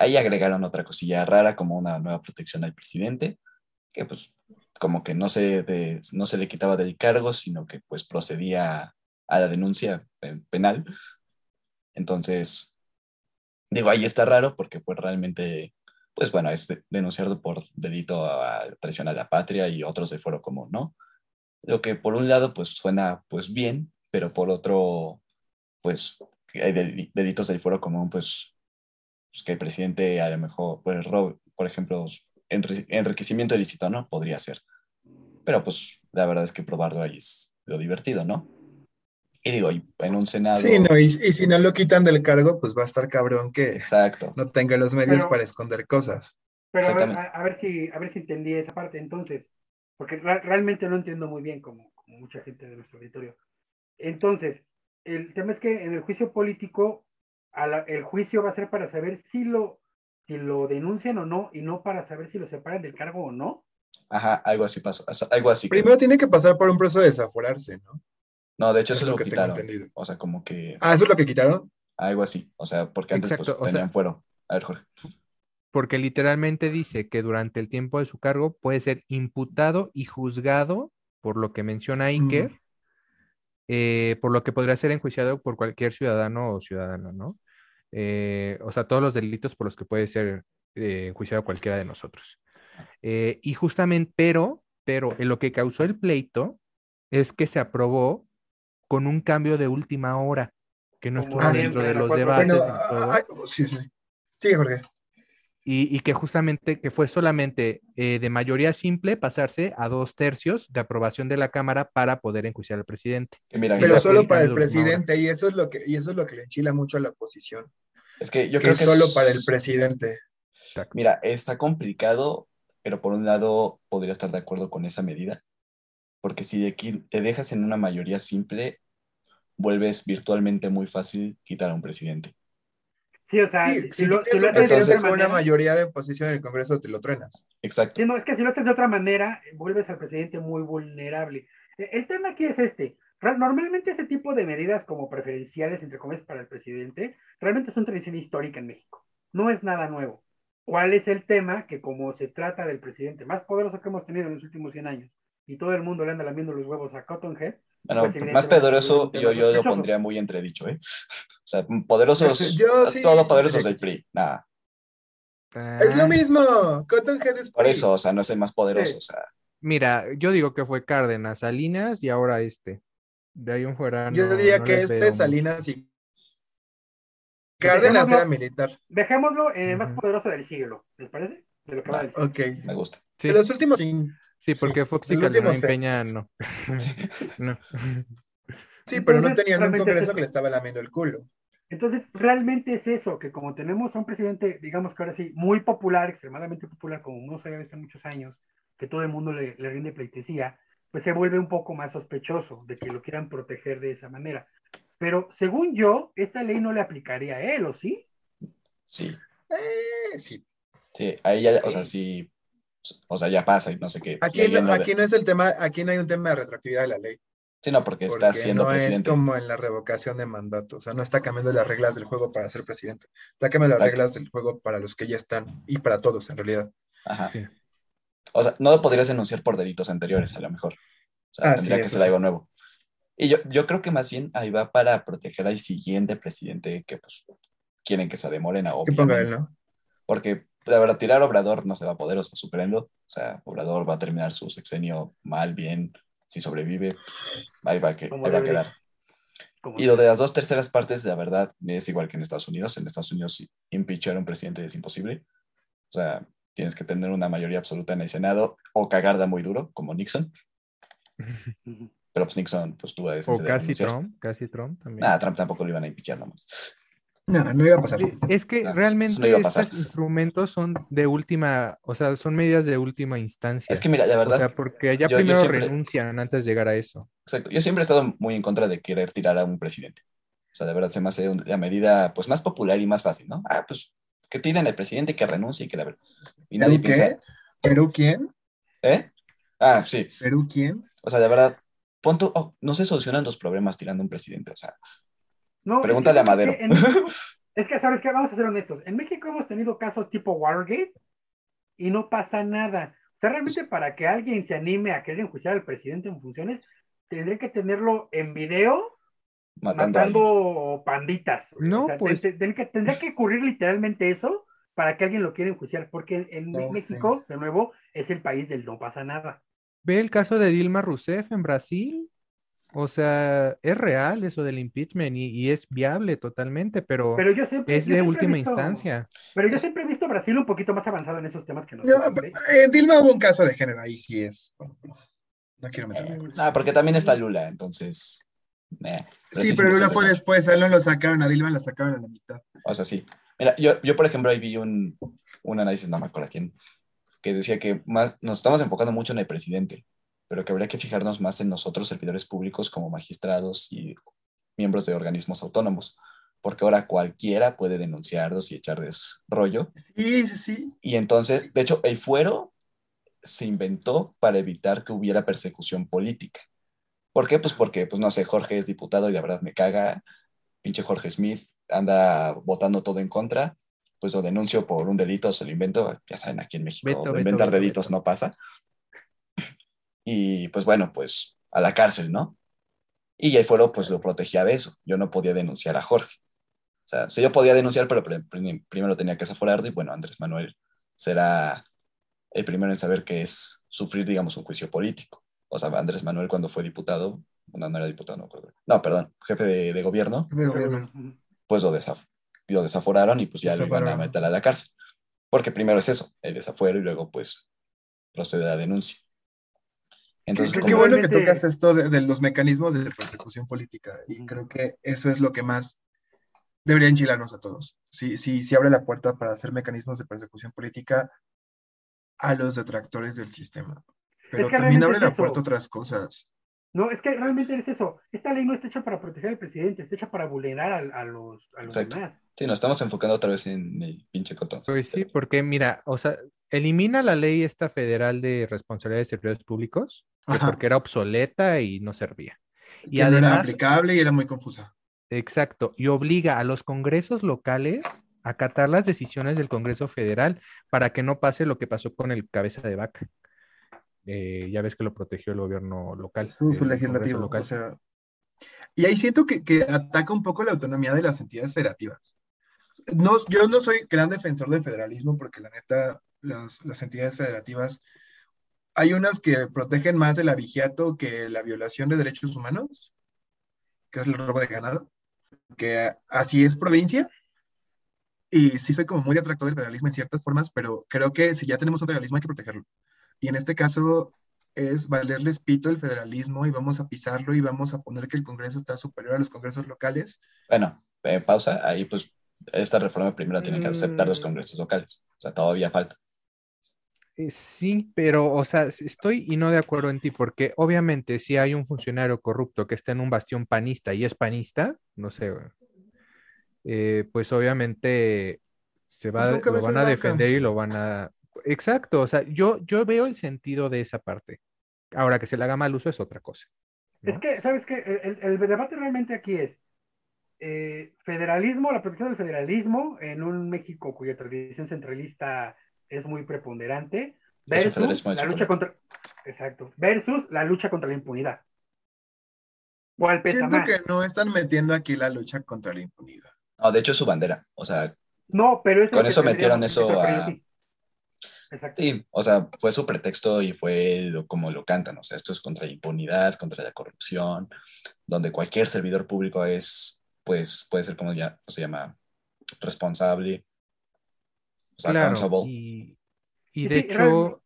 Ahí agregaron otra cosilla rara como una nueva protección al presidente, que pues como que no se, de- no se le quitaba del cargo, sino que pues procedía a la denuncia penal. Entonces, digo, ahí está raro porque pues realmente, pues bueno, es de- denunciarlo por delito a traición a la patria y otros de foro común, ¿no? Lo que por un lado pues suena pues bien, pero por otro, pues hay deli- delitos del foro común, pues, pues, que el presidente a lo mejor, pues, rob- por ejemplo, enri- enriquecimiento ilícito, ¿no? Podría ser. Pero pues la verdad es que probarlo ahí es lo divertido, ¿no? Y digo, en un Senado... Sí, no, y, y si no lo quitan del cargo, pues va a estar cabrón que Exacto. no tenga los medios Pero- para esconder cosas. Pero a ver, a, a ver si, a ver si entendí esa parte entonces, porque ra- realmente no entiendo muy bien como, como mucha gente de nuestro auditorio. Entonces, el tema es que en el juicio político, a la- el juicio va a ser para saber si lo, si lo denuncian o no, y no para saber si lo separan del cargo o no. Ajá, algo así pasó. Algo así. que- Primero tiene que pasar por un proceso de desaforarse, ¿no? No, de hecho es eso lo lo que tengo quitaron. entendido. O sea, como que Ah, ¿eso es lo que quitaron? algo así. O sea, porque antes Exacto, o pues, sea- tenían fuero. A ver, Jorge. Porque literalmente dice que durante el tiempo de su cargo puede ser imputado y juzgado por lo que menciona Iker, eh, por lo que podría ser enjuiciado por cualquier ciudadano o ciudadana, ¿no? Eh, o sea, todos los delitos por los que puede ser eh, enjuiciado cualquiera de nosotros. Eh, y justamente, pero, pero en lo que causó el pleito es que se aprobó con un cambio de última hora, que no estuvo siempre dentro de los debates y todo. ah, ah, sí, sí. Sí, Jorge. Y, y que justamente que fue solamente eh, de mayoría simple pasarse a dos tercios de aprobación de la Cámara para poder enjuiciar al presidente. Mira, Pero solo para el presidente, y eso es lo que, y eso es lo que le enchila mucho a la oposición. es que yo que creo es que solo es- para el presidente. Exacto. Mira, está complicado, pero por un lado podría estar de acuerdo con esa medida, porque si de aquí te dejas en una mayoría simple, vuelves virtualmente muy fácil quitar a un presidente. Sí, o sea, Sí, si, si lo, si lo haces de otra con una manera, mayoría de oposición en el Congreso, te lo truenas. Exacto. Sí, no, es que si lo haces de otra manera, vuelves al presidente muy vulnerable. Eh, El tema aquí es este. Normalmente ese tipo de medidas como preferenciales, entre comillas, para el presidente, realmente son tradición histórica en México. No es nada nuevo. ¿Cuál es el tema? Que como se trata del presidente más poderoso que hemos tenido en los últimos 100 años y todo el mundo le anda lamiendo los huevos a Cotton Head, Bueno, Pues, más poderoso, un yo, yo lo pondría muy entredicho, ¿eh? O sea, poderosos, [LAUGHS] Yo sí todo poderosos del. PRI, nada. Es lo Ah, mismo. Cottonhead es Por eso, o sea, no es el más poderoso, Sí. o sea, Mira, yo digo que fue Cárdenas, Salinas y ahora este. De ahí en fuera. Yo diría no que este Salinas y Cárdenas Dejémoslo- era militar. dejémoslo en el más poderoso del siglo. ¿Les parece? De lo que va. Ok. me gusta. Sí, De los últimos sí. sí, porque Fox y Calderón. Peña no. [LAUGHS] no. Sí, pero no tenían un Congreso es- que le estaba lamiendo el culo. Entonces, realmente es eso, que como tenemos a un presidente, digamos que ahora sí, muy popular, extremadamente popular, como no se había visto en muchos años, que todo el mundo le, le rinde pleitesía, pues se vuelve un poco más sospechoso de que lo quieran proteger de esa manera. Pero según yo, esta ley no le aplicaría a él, ¿o sí? Sí, Eh, sí. sí, ahí ya, o sea, sí, o sea, ya pasa y no sé qué. Aquí no, lo de- aquí no es el tema, aquí no hay un tema de retroactividad de la ley. Sí, no, porque, está Porque siendo no presidente. es como en la revocación de mandato, o sea, no está cambiando las reglas del juego para ser presidente, está cambiando las Exacto. reglas del juego para los que ya están y para todos en realidad. Ajá. Sí. O sea, no lo podrías denunciar por delitos anteriores, a lo mejor. O sea, Ah, tendría sí, que ser sí. algo nuevo. Y yo, yo creo que más bien ahí va para proteger al siguiente presidente que pues quieren que sea de Morena, Que ponga él, ¿no? Porque, la verdad, tirar a Obrador no se va a poder, o sea, supérenlo. O sea, Obrador va a terminar su sexenio mal, bien, si sobrevive, ahí va, a que, ahí va a quedar. Y lo de las dos terceras partes, la verdad, es igual que en Estados Unidos. En Estados Unidos, impeachar a un presidente es imposible. O sea, tienes que tener una mayoría absoluta en el Senado o cagarla muy duro, como Nixon. [LAUGHS] Pero pues Nixon, pues tuvo la O casi. Trump, casi Trump también. Nada, Trump tampoco lo iban a impeachar nomás. No, no iba a pasar. Es que No, realmente no estos instrumentos son de última, o sea, son medidas de última instancia. Es que mira, la o verdad, sea, porque ya yo- yo primero siempre- renuncian antes de llegar a eso. exacto, yo siempre he estado muy en contra de querer tirar a un presidente. O sea, de verdad se me hace la medida pues más popular y más fácil, ¿no? Ah, pues que tiren al presidente, que renuncie y que la verdad. Y nadie ¿Perú piensa, qué? ¿Perú quién? ¿eh? Ah, sí. ¿Perú quién? O sea, de verdad, punto, oh, no se solucionan los problemas tirando a un presidente. O sea, No, es pregúntale a que- Madero. Es que, en- [LAUGHS] es que, ¿sabes qué? Vamos a ser honestos. En México hemos tenido casos tipo Watergate y no pasa nada. O sea, realmente para que alguien se anime a querer enjuiciar al presidente en funciones, tendría que tenerlo en video matando, a panditas. No, O sea, pues- te- te- tendría que, tendría que ocurrir literalmente eso para que alguien lo quiera enjuiciar, porque en, México, de nuevo, es el país del no pasa nada. Ve el caso de Dilma Rousseff en Brasil. O sea, es real eso del impeachment y, y es viable totalmente, pero, Pero yo siempre. es yo de última visto- instancia. Pero yo siempre he visto a Brasil un poquito más avanzado en esos temas que No, nosotros. ¿eh? en Dilma hubo un caso de género, ahí sí es. No quiero meterme eso. Ah, porque también está Lula, entonces. eh, Sí, pero Lula fue después, a él no lo sacaron, a Dilma la sacaron a la mitad. O sea, sí. Mira, yo, yo por ejemplo, ahí vi un, un análisis, no me acuerdo quién, que decía que más, nos estamos enfocando mucho en el presidente, pero que habría que fijarnos más en nosotros, servidores públicos, como magistrados y miembros de organismos autónomos, porque ahora cualquiera puede denunciarlos y echarles rollo. Sí, sí, sí. Y entonces, de hecho, el fuero se inventó para evitar que hubiera persecución política. ¿Por qué? Pues porque, pues no sé, Jorge es diputado y la verdad me caga, pinche Jorge Smith anda votando todo en contra, pues lo denuncio por un delito, se lo invento, ya saben, aquí en México Veto, veto, inventar veto, delitos no pasa. Y pues bueno, pues a la cárcel, ¿no? Y el fuero pues lo protegía de eso, yo no podía denunciar a Jorge. O sea, sí yo podía denunciar, pero pr- pr- primero tenía que desaforarlo y bueno, Andrés Manuel será el primero en saber qué es sufrir, digamos, un juicio político. O sea, Andrés Manuel cuando fue diputado, no, no era diputado, no recuerdo. No, perdón, jefe de, de gobierno, De gobierno. pues lo, desaf- lo desaforaron y pues ya lo iban a meter a la cárcel. Porque primero es eso, el desafuero y luego pues procede la denuncia. Entonces, Qué- bueno que tocas esto de, de los mecanismos de persecución política y creo que eso es lo que más debería enchilarnos a todos. Si, si, si abre la puerta para hacer mecanismos de persecución política a los detractores del sistema. Pero que también abre es la eso. puerta a otras cosas. No, es que realmente es eso. Esta ley no está hecha para proteger al presidente, está hecha para vulnerar a, a los, a los demás. sí, nos estamos enfocando otra vez en el pinche cotón. Pues sí, porque mira, o sea, elimina la ley esta federal de responsabilidad de servidores públicos. Porque era obsoleta y no servía. Y que no era además, aplicable y era muy confusa. exacto, y obliga a los congresos locales a acatar las decisiones del Congreso Federal para que no pase lo que pasó con el cabeza de vaca. Eh, ya ves que lo protegió el gobierno local. Su, su legislativo. local. O sea, y ahí siento que, que ataca un poco la autonomía de las entidades federativas. No, yo no soy gran defensor del federalismo porque la neta, las, las entidades federativas, hay unas que protegen más el abigeato que la violación de derechos humanos, que es el robo de ganado, que así es provincia. Y sí soy como muy detractor del federalismo en ciertas formas, pero creo que si ya tenemos un federalismo hay que protegerlo. Y en este caso es valerles pito el federalismo y vamos a pisarlo y vamos a poner que el Congreso está superior a los congresos locales. Bueno, eh, pausa, ahí pues esta reforma primero tiene que aceptar los Mm. congresos locales. O sea, todavía falta. Eh, Sí, pero, o sea, estoy y no de acuerdo en ti, porque obviamente si hay un funcionario corrupto que está en un bastión panista y es panista, no sé, eh, pues obviamente se va, Es un lo van a defender y lo van a... Exacto, o sea, yo, yo veo el sentido de esa parte. Ahora que se le haga mal uso es otra cosa. Es que, ¿sabes qué? El, el debate realmente aquí es eh, federalismo, la protección del federalismo en un México cuya tradición centralista es muy preponderante, versus la lucha contra... Exacto, versus la lucha contra la impunidad. ¿Cuál pesa Siento que no están metiendo aquí la lucha contra la impunidad. No, de hecho es su bandera, o sea... No, pero Con eso metieron eso a... Sí, o sea, fue su pretexto y fue como lo cantan, o sea, esto es contra la impunidad, contra la corrupción, donde cualquier servidor público es, pues, puede ser como ya se llama, responsable. O sea, claro, y, de hecho...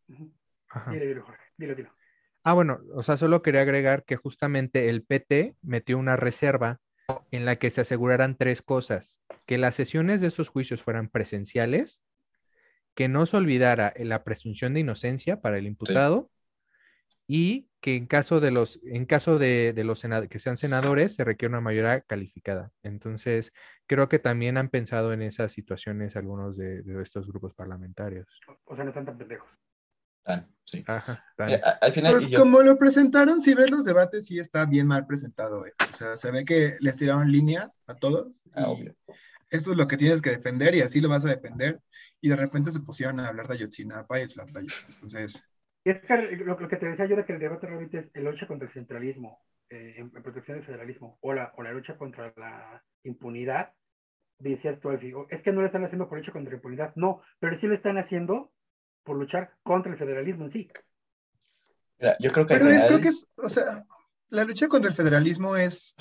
Dilo, dilo, Ah, bueno, o sea, solo quería agregar que justamente el PT metió una reserva en la que se aseguraran tres cosas, que las sesiones de esos juicios fueran presenciales, que no se olvidara la presunción de inocencia para el imputado y que en caso de los, en caso de, los que sean senadores se requiere una mayoría calificada. Entonces, creo que también han pensado en esas situaciones algunos de, estos grupos parlamentarios. O sea, no están tan pendejos. sí. Ajá, eh, al final, pues como lo presentaron, si ves los debates, sí está bien mal presentado. Eh. O sea, se ve que les tiraron línea a todos. Ah, obvio. Esto es lo que tienes que defender y así lo vas a defender y de repente se pusieron a hablar de Ayotzinapa y Tlatlaya. Entonces... Es que lo, que te decía yo de que el debate realmente es la lucha contra el centralismo, eh, en, protección del federalismo, o la, o la lucha contra la impunidad, decías tú, es que no lo están haciendo por lucha contra la impunidad, no, pero sí lo están haciendo por luchar contra el federalismo en sí. yo creo que... Pero es, creo que es, o sea, la lucha contra el federalismo es...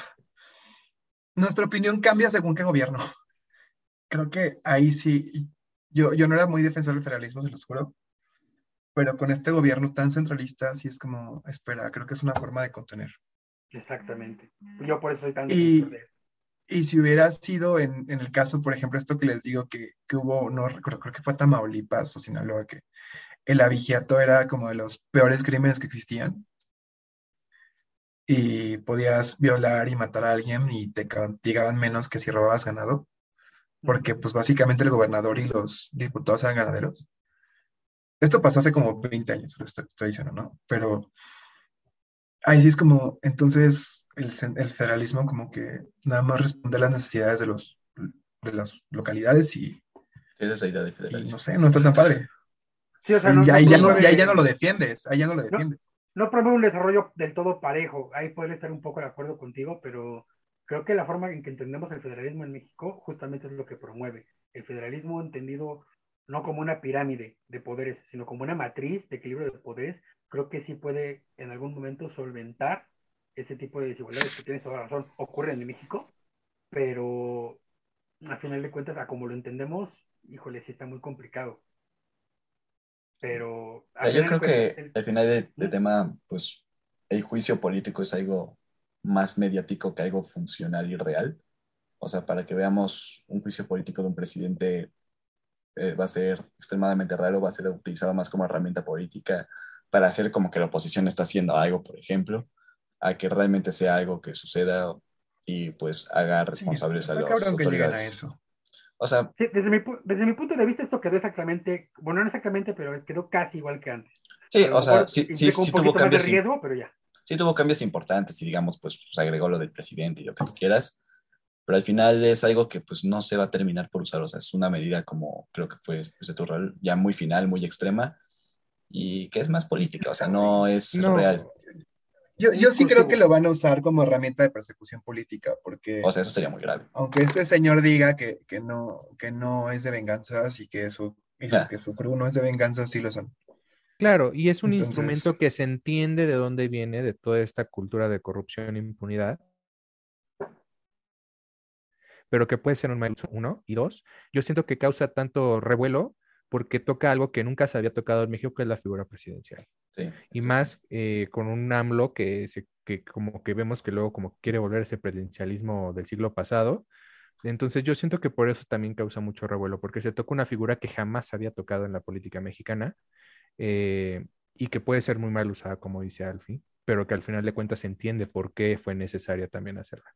Nuestra opinión cambia según qué gobierno. Creo que ahí sí, yo, yo no era muy defensor del federalismo, se los juro, pero con este gobierno tan centralista, sí es como, espera, creo que es una forma de contener. Exactamente. Yo por eso soy tan y, y si hubiera sido en, en, el caso, por ejemplo, esto que les digo que, que, hubo, no recuerdo, creo que fue Tamaulipas o Sinaloa, que el abigiato era como de los peores crímenes que existían. Y podías violar y matar a alguien y te castigaban menos que si robabas ganado porque pues básicamente el gobernador y los diputados eran ganaderos. Esto pasó hace como 20 años, lo estoy, diciendo, ¿no? Pero ahí sí es como, entonces el, federalismo como que nada más responde a las necesidades de, los, de las localidades y... Esa es la idea de federalismo. no sé, no está tan padre. Sí, o sea, y ahí, ya no, ya no lo defiendes, ahí ya no lo defiendes. No, no promueve un desarrollo del todo parejo, ahí podría estar un poco de acuerdo contigo, pero Creo que la forma en que entendemos el federalismo en México justamente es lo que promueve. El federalismo entendido no como una pirámide de poderes, sino como una matriz de equilibrio de poderes, creo que sí puede en algún momento solventar ese tipo de desigualdades que tienes toda razón, ocurren en México, pero a final de cuentas, a como lo entendemos, híjole, sí está muy complicado. Pero... Yo creo que al final del de tema, pues el juicio político es algo más mediático que algo funcional y real. O sea, para que veamos un juicio político de un presidente eh, va a ser extremadamente raro, va a ser utilizado más como herramienta política para hacer como que la oposición está haciendo algo, por ejemplo, a que realmente sea algo que suceda y pues haga responsables a los autoridades. O sea, desde, mi, desde mi punto de vista esto quedó exactamente, bueno, no exactamente, pero quedó casi igual que antes. Sí, o sea, sí, sí, sí tuvo cambios. De riesgo, pero ya sí tuvo cambios importantes y digamos, pues, se agregó lo del presidente y lo que tú quieras, pero al final es algo que pues no se va a terminar por usar, o sea, es una medida como creo que fue ese Turral, ya muy final, muy extrema y que es más política, o sea, no es real. Yo, yo sí creo que lo van a usar como herramienta de persecución política, porque... O sea, eso sería muy grave. Aunque este señor diga que, que no, que no es de venganzas y que su, y que su crew no es de venganzas, sí lo son. Claro, y es un instrumento que se entiende de dónde viene, de toda esta cultura de corrupción e impunidad, pero que puede ser un mal uso, uno, y dos, yo siento que causa tanto revuelo porque toca algo que nunca se había tocado en México, que es la figura presidencial. y más eh, con un AMLO que, se, que como que vemos que luego como quiere volver ese presidencialismo del siglo pasado. Entonces yo siento que por eso también causa mucho revuelo, porque se toca una figura que jamás había tocado en la política mexicana eh, y que puede ser muy mal usada, como dice Alfie, pero que al final de cuentas se entiende por qué fue necesaria también hacerla.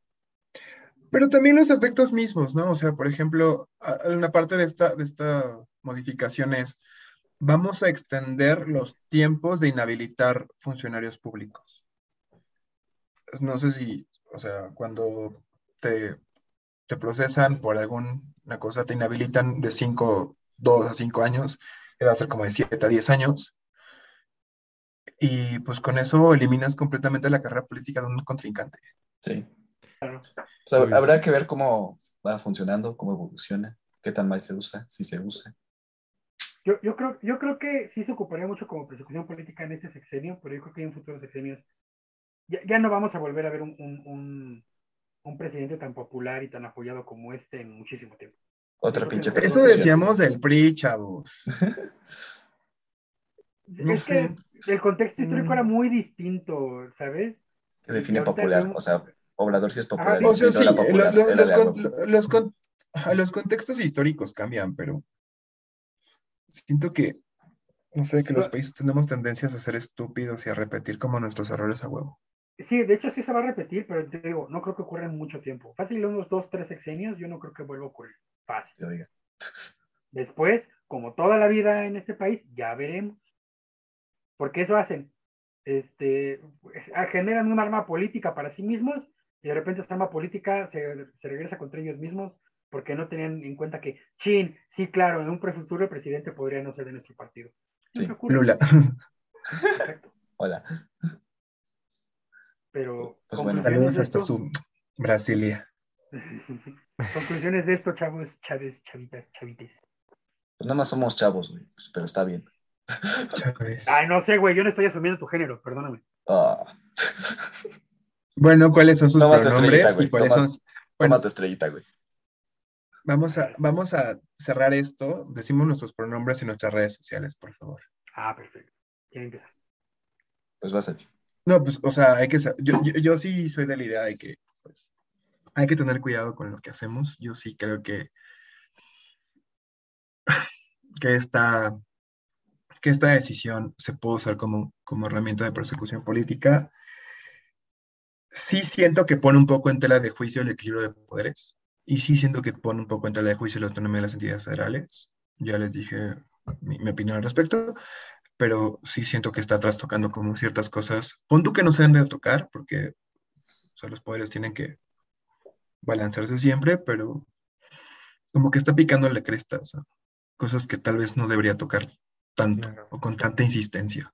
Pero también los efectos mismos, ¿no? O sea, por ejemplo, una parte de esta, de esta modificación es, vamos a extender los tiempos de inhabilitar funcionarios públicos. no sé si, o sea, cuando te, te procesan por alguna cosa, te inhabilitan de 5, 2 a 5 años, va a ser como de 7 a 10 años. Y pues con eso eliminas completamente la carrera política de un contrincante. Sí. Claro. O sea, Obvio, habrá que ver cómo va funcionando, cómo evoluciona, qué tan mal se usa, si se usa. Yo, yo, creo, yo creo que sí se ocuparía mucho como persecución política en este sexenio, pero yo creo que en futuros sexenios ya, ya no vamos a volver a ver un, un, un, un presidente tan popular y tan apoyado como este en muchísimo tiempo. Otra Yo pinche Eso decíamos del PRI, chavos. No es sé. que el contexto histórico Mm. era muy distinto, ¿sabes? que define popular. O sea, Obrador sí es popular. Y O sea, no sí, era popular, los, los- era los de con- agua. los con- ajá, los contextos históricos cambian, pero siento que, no sé, que los Pero- países tenemos tendencias a ser estúpidos y a repetir como nuestros errores a huevo. Sí, de hecho sí se va a repetir, pero te digo, no creo que ocurra en mucho tiempo. Fácil, unos dos, tres sexenios, yo no creo que vuelva a ocurrir. Fácil. Oiga. Después, como toda la vida en este país, ya veremos. Porque eso hacen. Este, pues, ah, generan un arma política para sí mismos y de repente esta arma política se, se regresa contra ellos mismos porque no tenían en cuenta que, chin, sí, claro, en un futuro el presidente podría no ser de nuestro partido. Sí. Lula. Exacto. [LAUGHS] Hola. Pero Pues bueno. Saludos hasta su Brasilia. [LAUGHS] Conclusiones de esto, chavos, chaves, chavitas, chavites. Pues nada más somos chavos, güey. Pues, pero está bien. Ay, no sé, güey, yo no estoy asumiendo tu género, perdóname. Ah. Bueno, ¿cuáles son sus Toma pronombres y cuáles toma- son? Toma Bueno, tu estrellita, güey. vamos a, vamos a cerrar esto. Decimos nuestros pronombres en nuestras redes sociales, por favor. Ah, perfecto. Ya empieza. Pues vas a ti. No, pues, o sea, hay que, yo, yo, yo sí soy de la idea de que, pues, hay que tener cuidado con lo que hacemos. Yo sí creo que, [LAUGHS] que esta, que esta decisión se puede usar como, como herramienta de persecución política. Sí siento que pone un poco en tela de juicio el equilibrio de poderes y sí siento que pone un poco en tela de juicio la autonomía de las entidades federales. Ya les dije mi, mi opinión al respecto pero sí siento que está trastocando como ciertas cosas. Pon tú que no se deben de tocar, porque o sea, los poderes tienen que balancearse siempre, pero como que está picando la cresta, o sea, cosas que tal vez no debería tocar tanto Claro. o con tanta insistencia.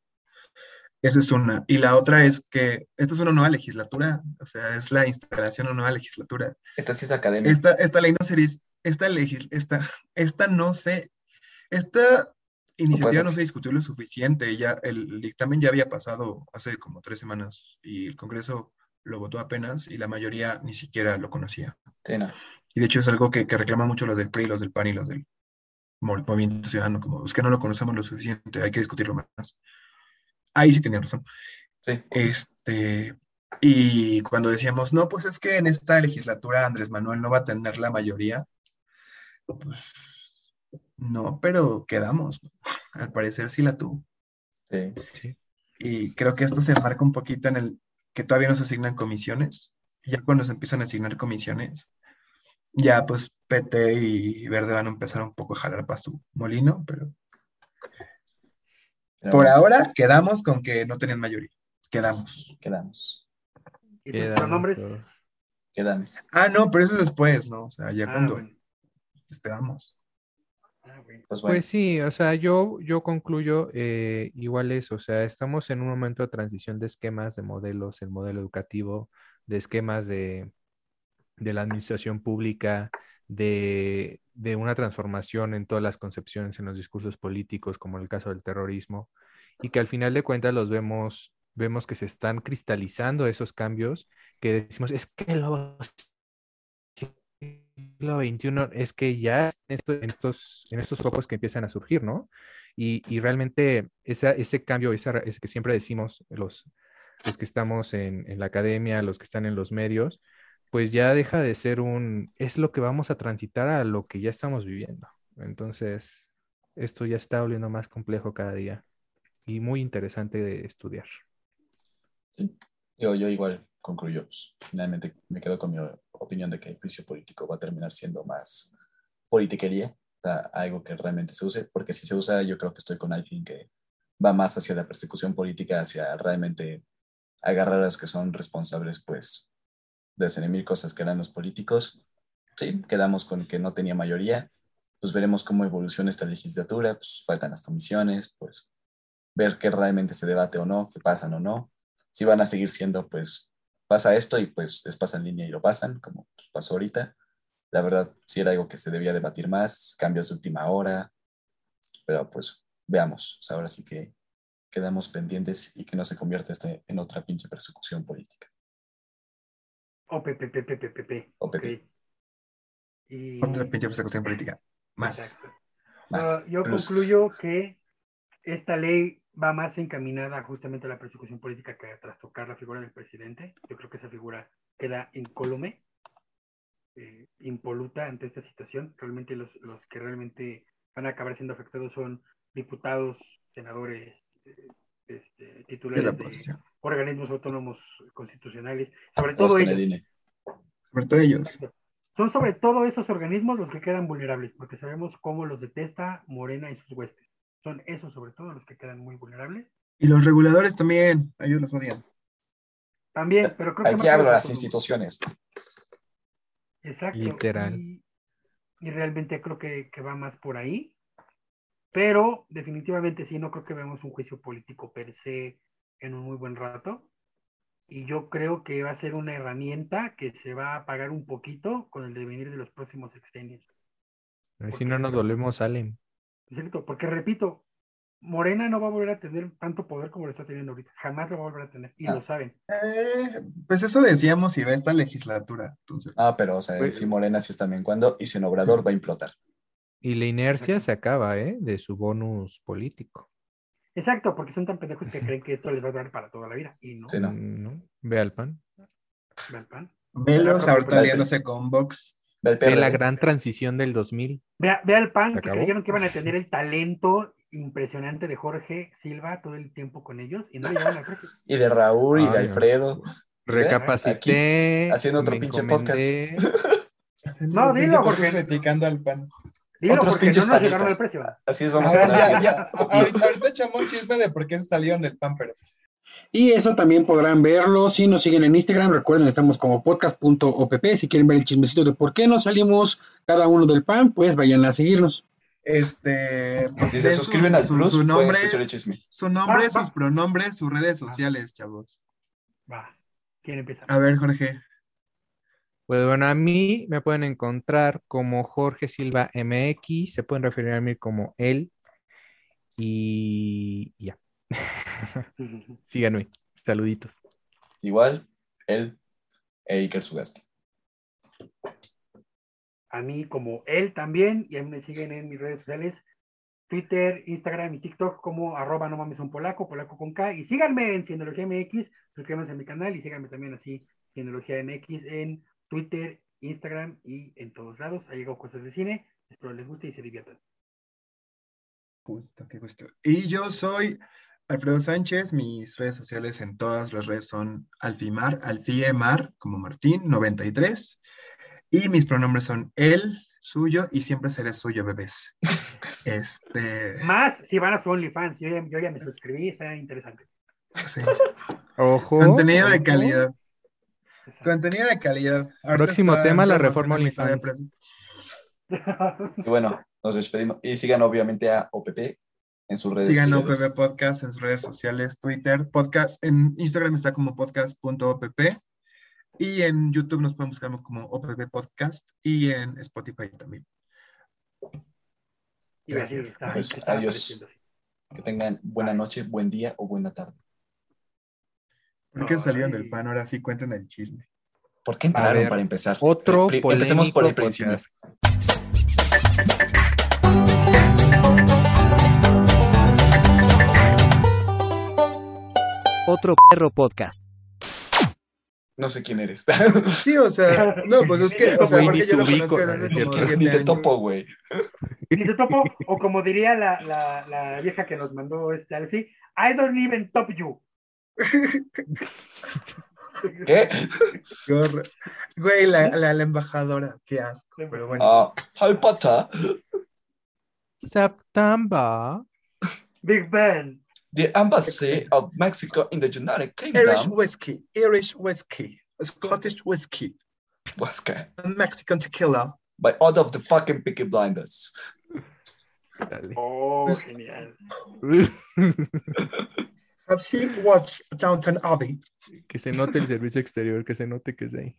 Esa es una. Y la otra es que esta es una nueva legislatura, o sea, es la instalación de una nueva legislatura. Esta sí es academia. Esta, esta ley no se esta, legis- esta, esta no se, esta iniciativa no se discutió lo suficiente, ya el dictamen ya había pasado hace como tres semanas y el Congreso lo votó apenas y la mayoría ni siquiera lo conocía. Sí, no. Y de hecho es algo que, que reclaman mucho los del PRI, los del PAN y los del Mo- Movimiento Ciudadano, como es que no lo conocemos lo suficiente, hay que discutirlo más. Ahí sí tenían razón. Sí. Este, y cuando decíamos, no, pues es que en esta legislatura Andrés Manuel no va a tener la mayoría, pues no, pero quedamos. [LAUGHS] Al parecer sí la tuvo. Sí. Y creo que esto se enmarca un poquito en el que todavía no se asignan comisiones. Ya cuando se empiezan a asignar comisiones, ya pues PT y Verde van a empezar un poco a jalar para su molino, Pero por ahora quedamos con que no tenían mayoría. Quedamos. Quedamos. ¿Y Quedan pronombres? Quedamos. Ah, no, pero eso es después, ¿no? O sea, ya Ah, cuando bueno. despedamos. Ah, bueno. Pues bueno. Pues sí, o sea, yo, yo concluyo eh, igual eso, o sea, estamos en un momento de transición de esquemas, de modelos, el modelo educativo, de esquemas de, de la administración pública, de, de una transformación en todas las concepciones, en los discursos políticos, como el caso del terrorismo, y que al final de cuentas los vemos, vemos que se están cristalizando esos cambios, que decimos, es que los siglo XXI es que ya en esto- en estos, en estos focos que empiezan a surgir, ¿no? Y, y realmente esa, ese cambio, esa, ese que siempre decimos los, los que estamos en la academia, los que están en los medios, pues ya deja de ser un, es lo que vamos a transitar a lo que ya estamos viviendo. Entonces, esto ya está volviendo más complejo cada día y muy interesante de estudiar. Sí. Yo, yo igual concluyo. pues, finalmente me quedo con mi opinión de que el juicio político va a terminar siendo más politiquería, algo que realmente se use, porque si se usa, yo creo que estoy con Alfin que va más hacia la persecución política, hacia realmente agarrar a los que son responsables, pues, de hacer mil cosas que eran los políticos. Sí, quedamos con que no tenía mayoría. Pues veremos cómo evoluciona esta legislatura, pues faltan las comisiones, pues ver qué realmente se debate o no, qué pasan o no. Si van a seguir siendo, pues, pasa esto y pues les pasa en línea y lo pasan, como pues, pasó ahorita. La verdad, sí era algo que se debía debatir más, cambios de última hora, pero pues veamos. ahora sí que quedamos pendientes y que no se convierta este en otra pinche persecución política. O PPPPPP. O PP. Y... Otra pinche persecución política. Más. Exacto. Más. Ah, yo Plus. concluyo que esta ley va más encaminada justamente a la persecución política que a trastocar la figura del presidente. Yo creo que esa figura queda incólume, eh, impoluta ante esta situación. Realmente los, los que realmente van a acabar siendo afectados son diputados, senadores, eh, este, De titulares la de. Organismos autónomos constitucionales, sobre todo ellos. Sobre todo ellos. Son sobre todo esos organismos los que quedan vulnerables, porque sabemos cómo los detesta Morena y sus huestes. Son esos sobre todo los que quedan muy vulnerables. Y los reguladores también. Ellos los odian. También, pero creo que Aquí hablo de las instituciones. Exacto. Literal. Y, y realmente creo que, que va más por ahí. Pero definitivamente sí, no creo que veamos un juicio político per se en un muy buen rato. Y yo creo que va a ser una herramienta que se va a apagar un poquito con el devenir de los próximos sexenios. A ver si no nos volvemos Allen. ¿Es cierto? Porque repito, Morena no va a volver a tener tanto poder como lo está teniendo ahorita. Jamás lo va a volver a tener. Y Ah. lo saben. Eh, pues eso decíamos y va esta legislatura. Entonces, Ah, pero, o sea, Pues- si Morena sí está bien cuando y si en Obrador va a implotar. Y la inercia se acaba, ¿eh? De su bonus político. Exacto, porque son tan pendejos que creen que esto les va a durar para toda la vida. Y no. Sí, no. Mm, ¿no? Ve al pan. Vean, pan. velos ahorita aliándose con Vox. Ve al Ve la gran transición del 2000. Vea, vea el pan ¿Se que acabó? creyeron que iban a tener el talento impresionante de Jorge Silva todo el tiempo con ellos y no le llevan a Jorge. Y de Raúl y de Ay. Alfredo. Recapacité. haciendo otro pinche encomendé. No, dilo, porque- criticando al pan. Dilo Otros pinches no panistas. Así es, vamos a ver, hablar. ya, ya. Ahorita, ahorita echamos un chisme de por qué salieron del pan, pero Y eso también podrán verlo si nos siguen en Instagram. Recuerden, estamos como podcast.opp. Si quieren ver el chismecito de por qué nos salimos cada uno del pan, pues vayan a seguirnos. este. Si se den suscriben su- al su- Plus, su pueden nombre, escuchar el chisme. su nombre, Va, va. sus pronombres, sus redes sociales, chavos. Va, ¿quién empieza? A ver, Jorge. Pues bueno, a mí me pueden encontrar como Jorge Silva MX, se pueden referir a mí como él y ya. [LAUGHS] [LAUGHS] Síganme. Saluditos. Igual, él e Iker Sugasti. A mí como él también, y a mí me siguen en mis redes sociales, Twitter, Instagram y TikTok como arroba no mames un polaco, polaco con K, y síganme en Cienología MX, suscríbanse a mi canal y síganme también así, Cienología MX en Twitter, Instagram y en todos lados. Ha llegado cosas de cine, espero les guste y se diviertan. Justo, qué gusto. Y yo soy Alfredo Sánchez. Mis redes sociales en todas las redes son Alfimar, Alfiemar, como Martín, 93. Y mis pronombres son él, suyo y siempre seré suyo, bebés. [LAUGHS] Este. Más si van a su OnlyFans, yo ya, yo ya me suscribí, está interesante. sí. [LAUGHS] Ojo. Contenido de calidad. Contenido de calidad. Ahorita Próximo tema, la reforma OnlyFans. Y bueno, nos despedimos. Y sigan obviamente a OPP en sus redes Sigan sociales. OPP Podcast en sus redes sociales, Twitter, podcast, en Instagram está como podcast.opp y en YouTube nos pueden buscar como OPP Podcast y en Spotify también. Gracias. Pues, adiós. Que tengan buena noche, buen día o buena tarde. ¿Por qué salieron del pan? Ahora sí cuenten el chisme. ¿Por qué entraron ver, para empezar? Otro Pri- Empecemos por el principio. podcast. Otro perro podcast. No sé quién eres. Sí, o sea, no, pues es que, [LAUGHS] o sea, porque ni yo lo conozco desde ni como te- siete Ni te años. topo, güey. Ni te topo, o como diría la, la, la vieja que nos mandó este Alfie, I don't even top you. [LAUGHS] ¿Qué? Qué horror. Güey, la, la, la embajadora, qué asco. Pero bueno, Ah, Harry Potter. September. Big Ben. The Embassy of Mexico in the United Kingdom. Irish Kingdom whiskey, Irish whiskey, Scottish whiskey, was que- Mexican tequila. by all of the fucking Peaky Blinders. Dale. Oh, genial. [LAUGHS] Have you watched Downton Abbey? que se note el servicio exterior, que se note que es de ahí.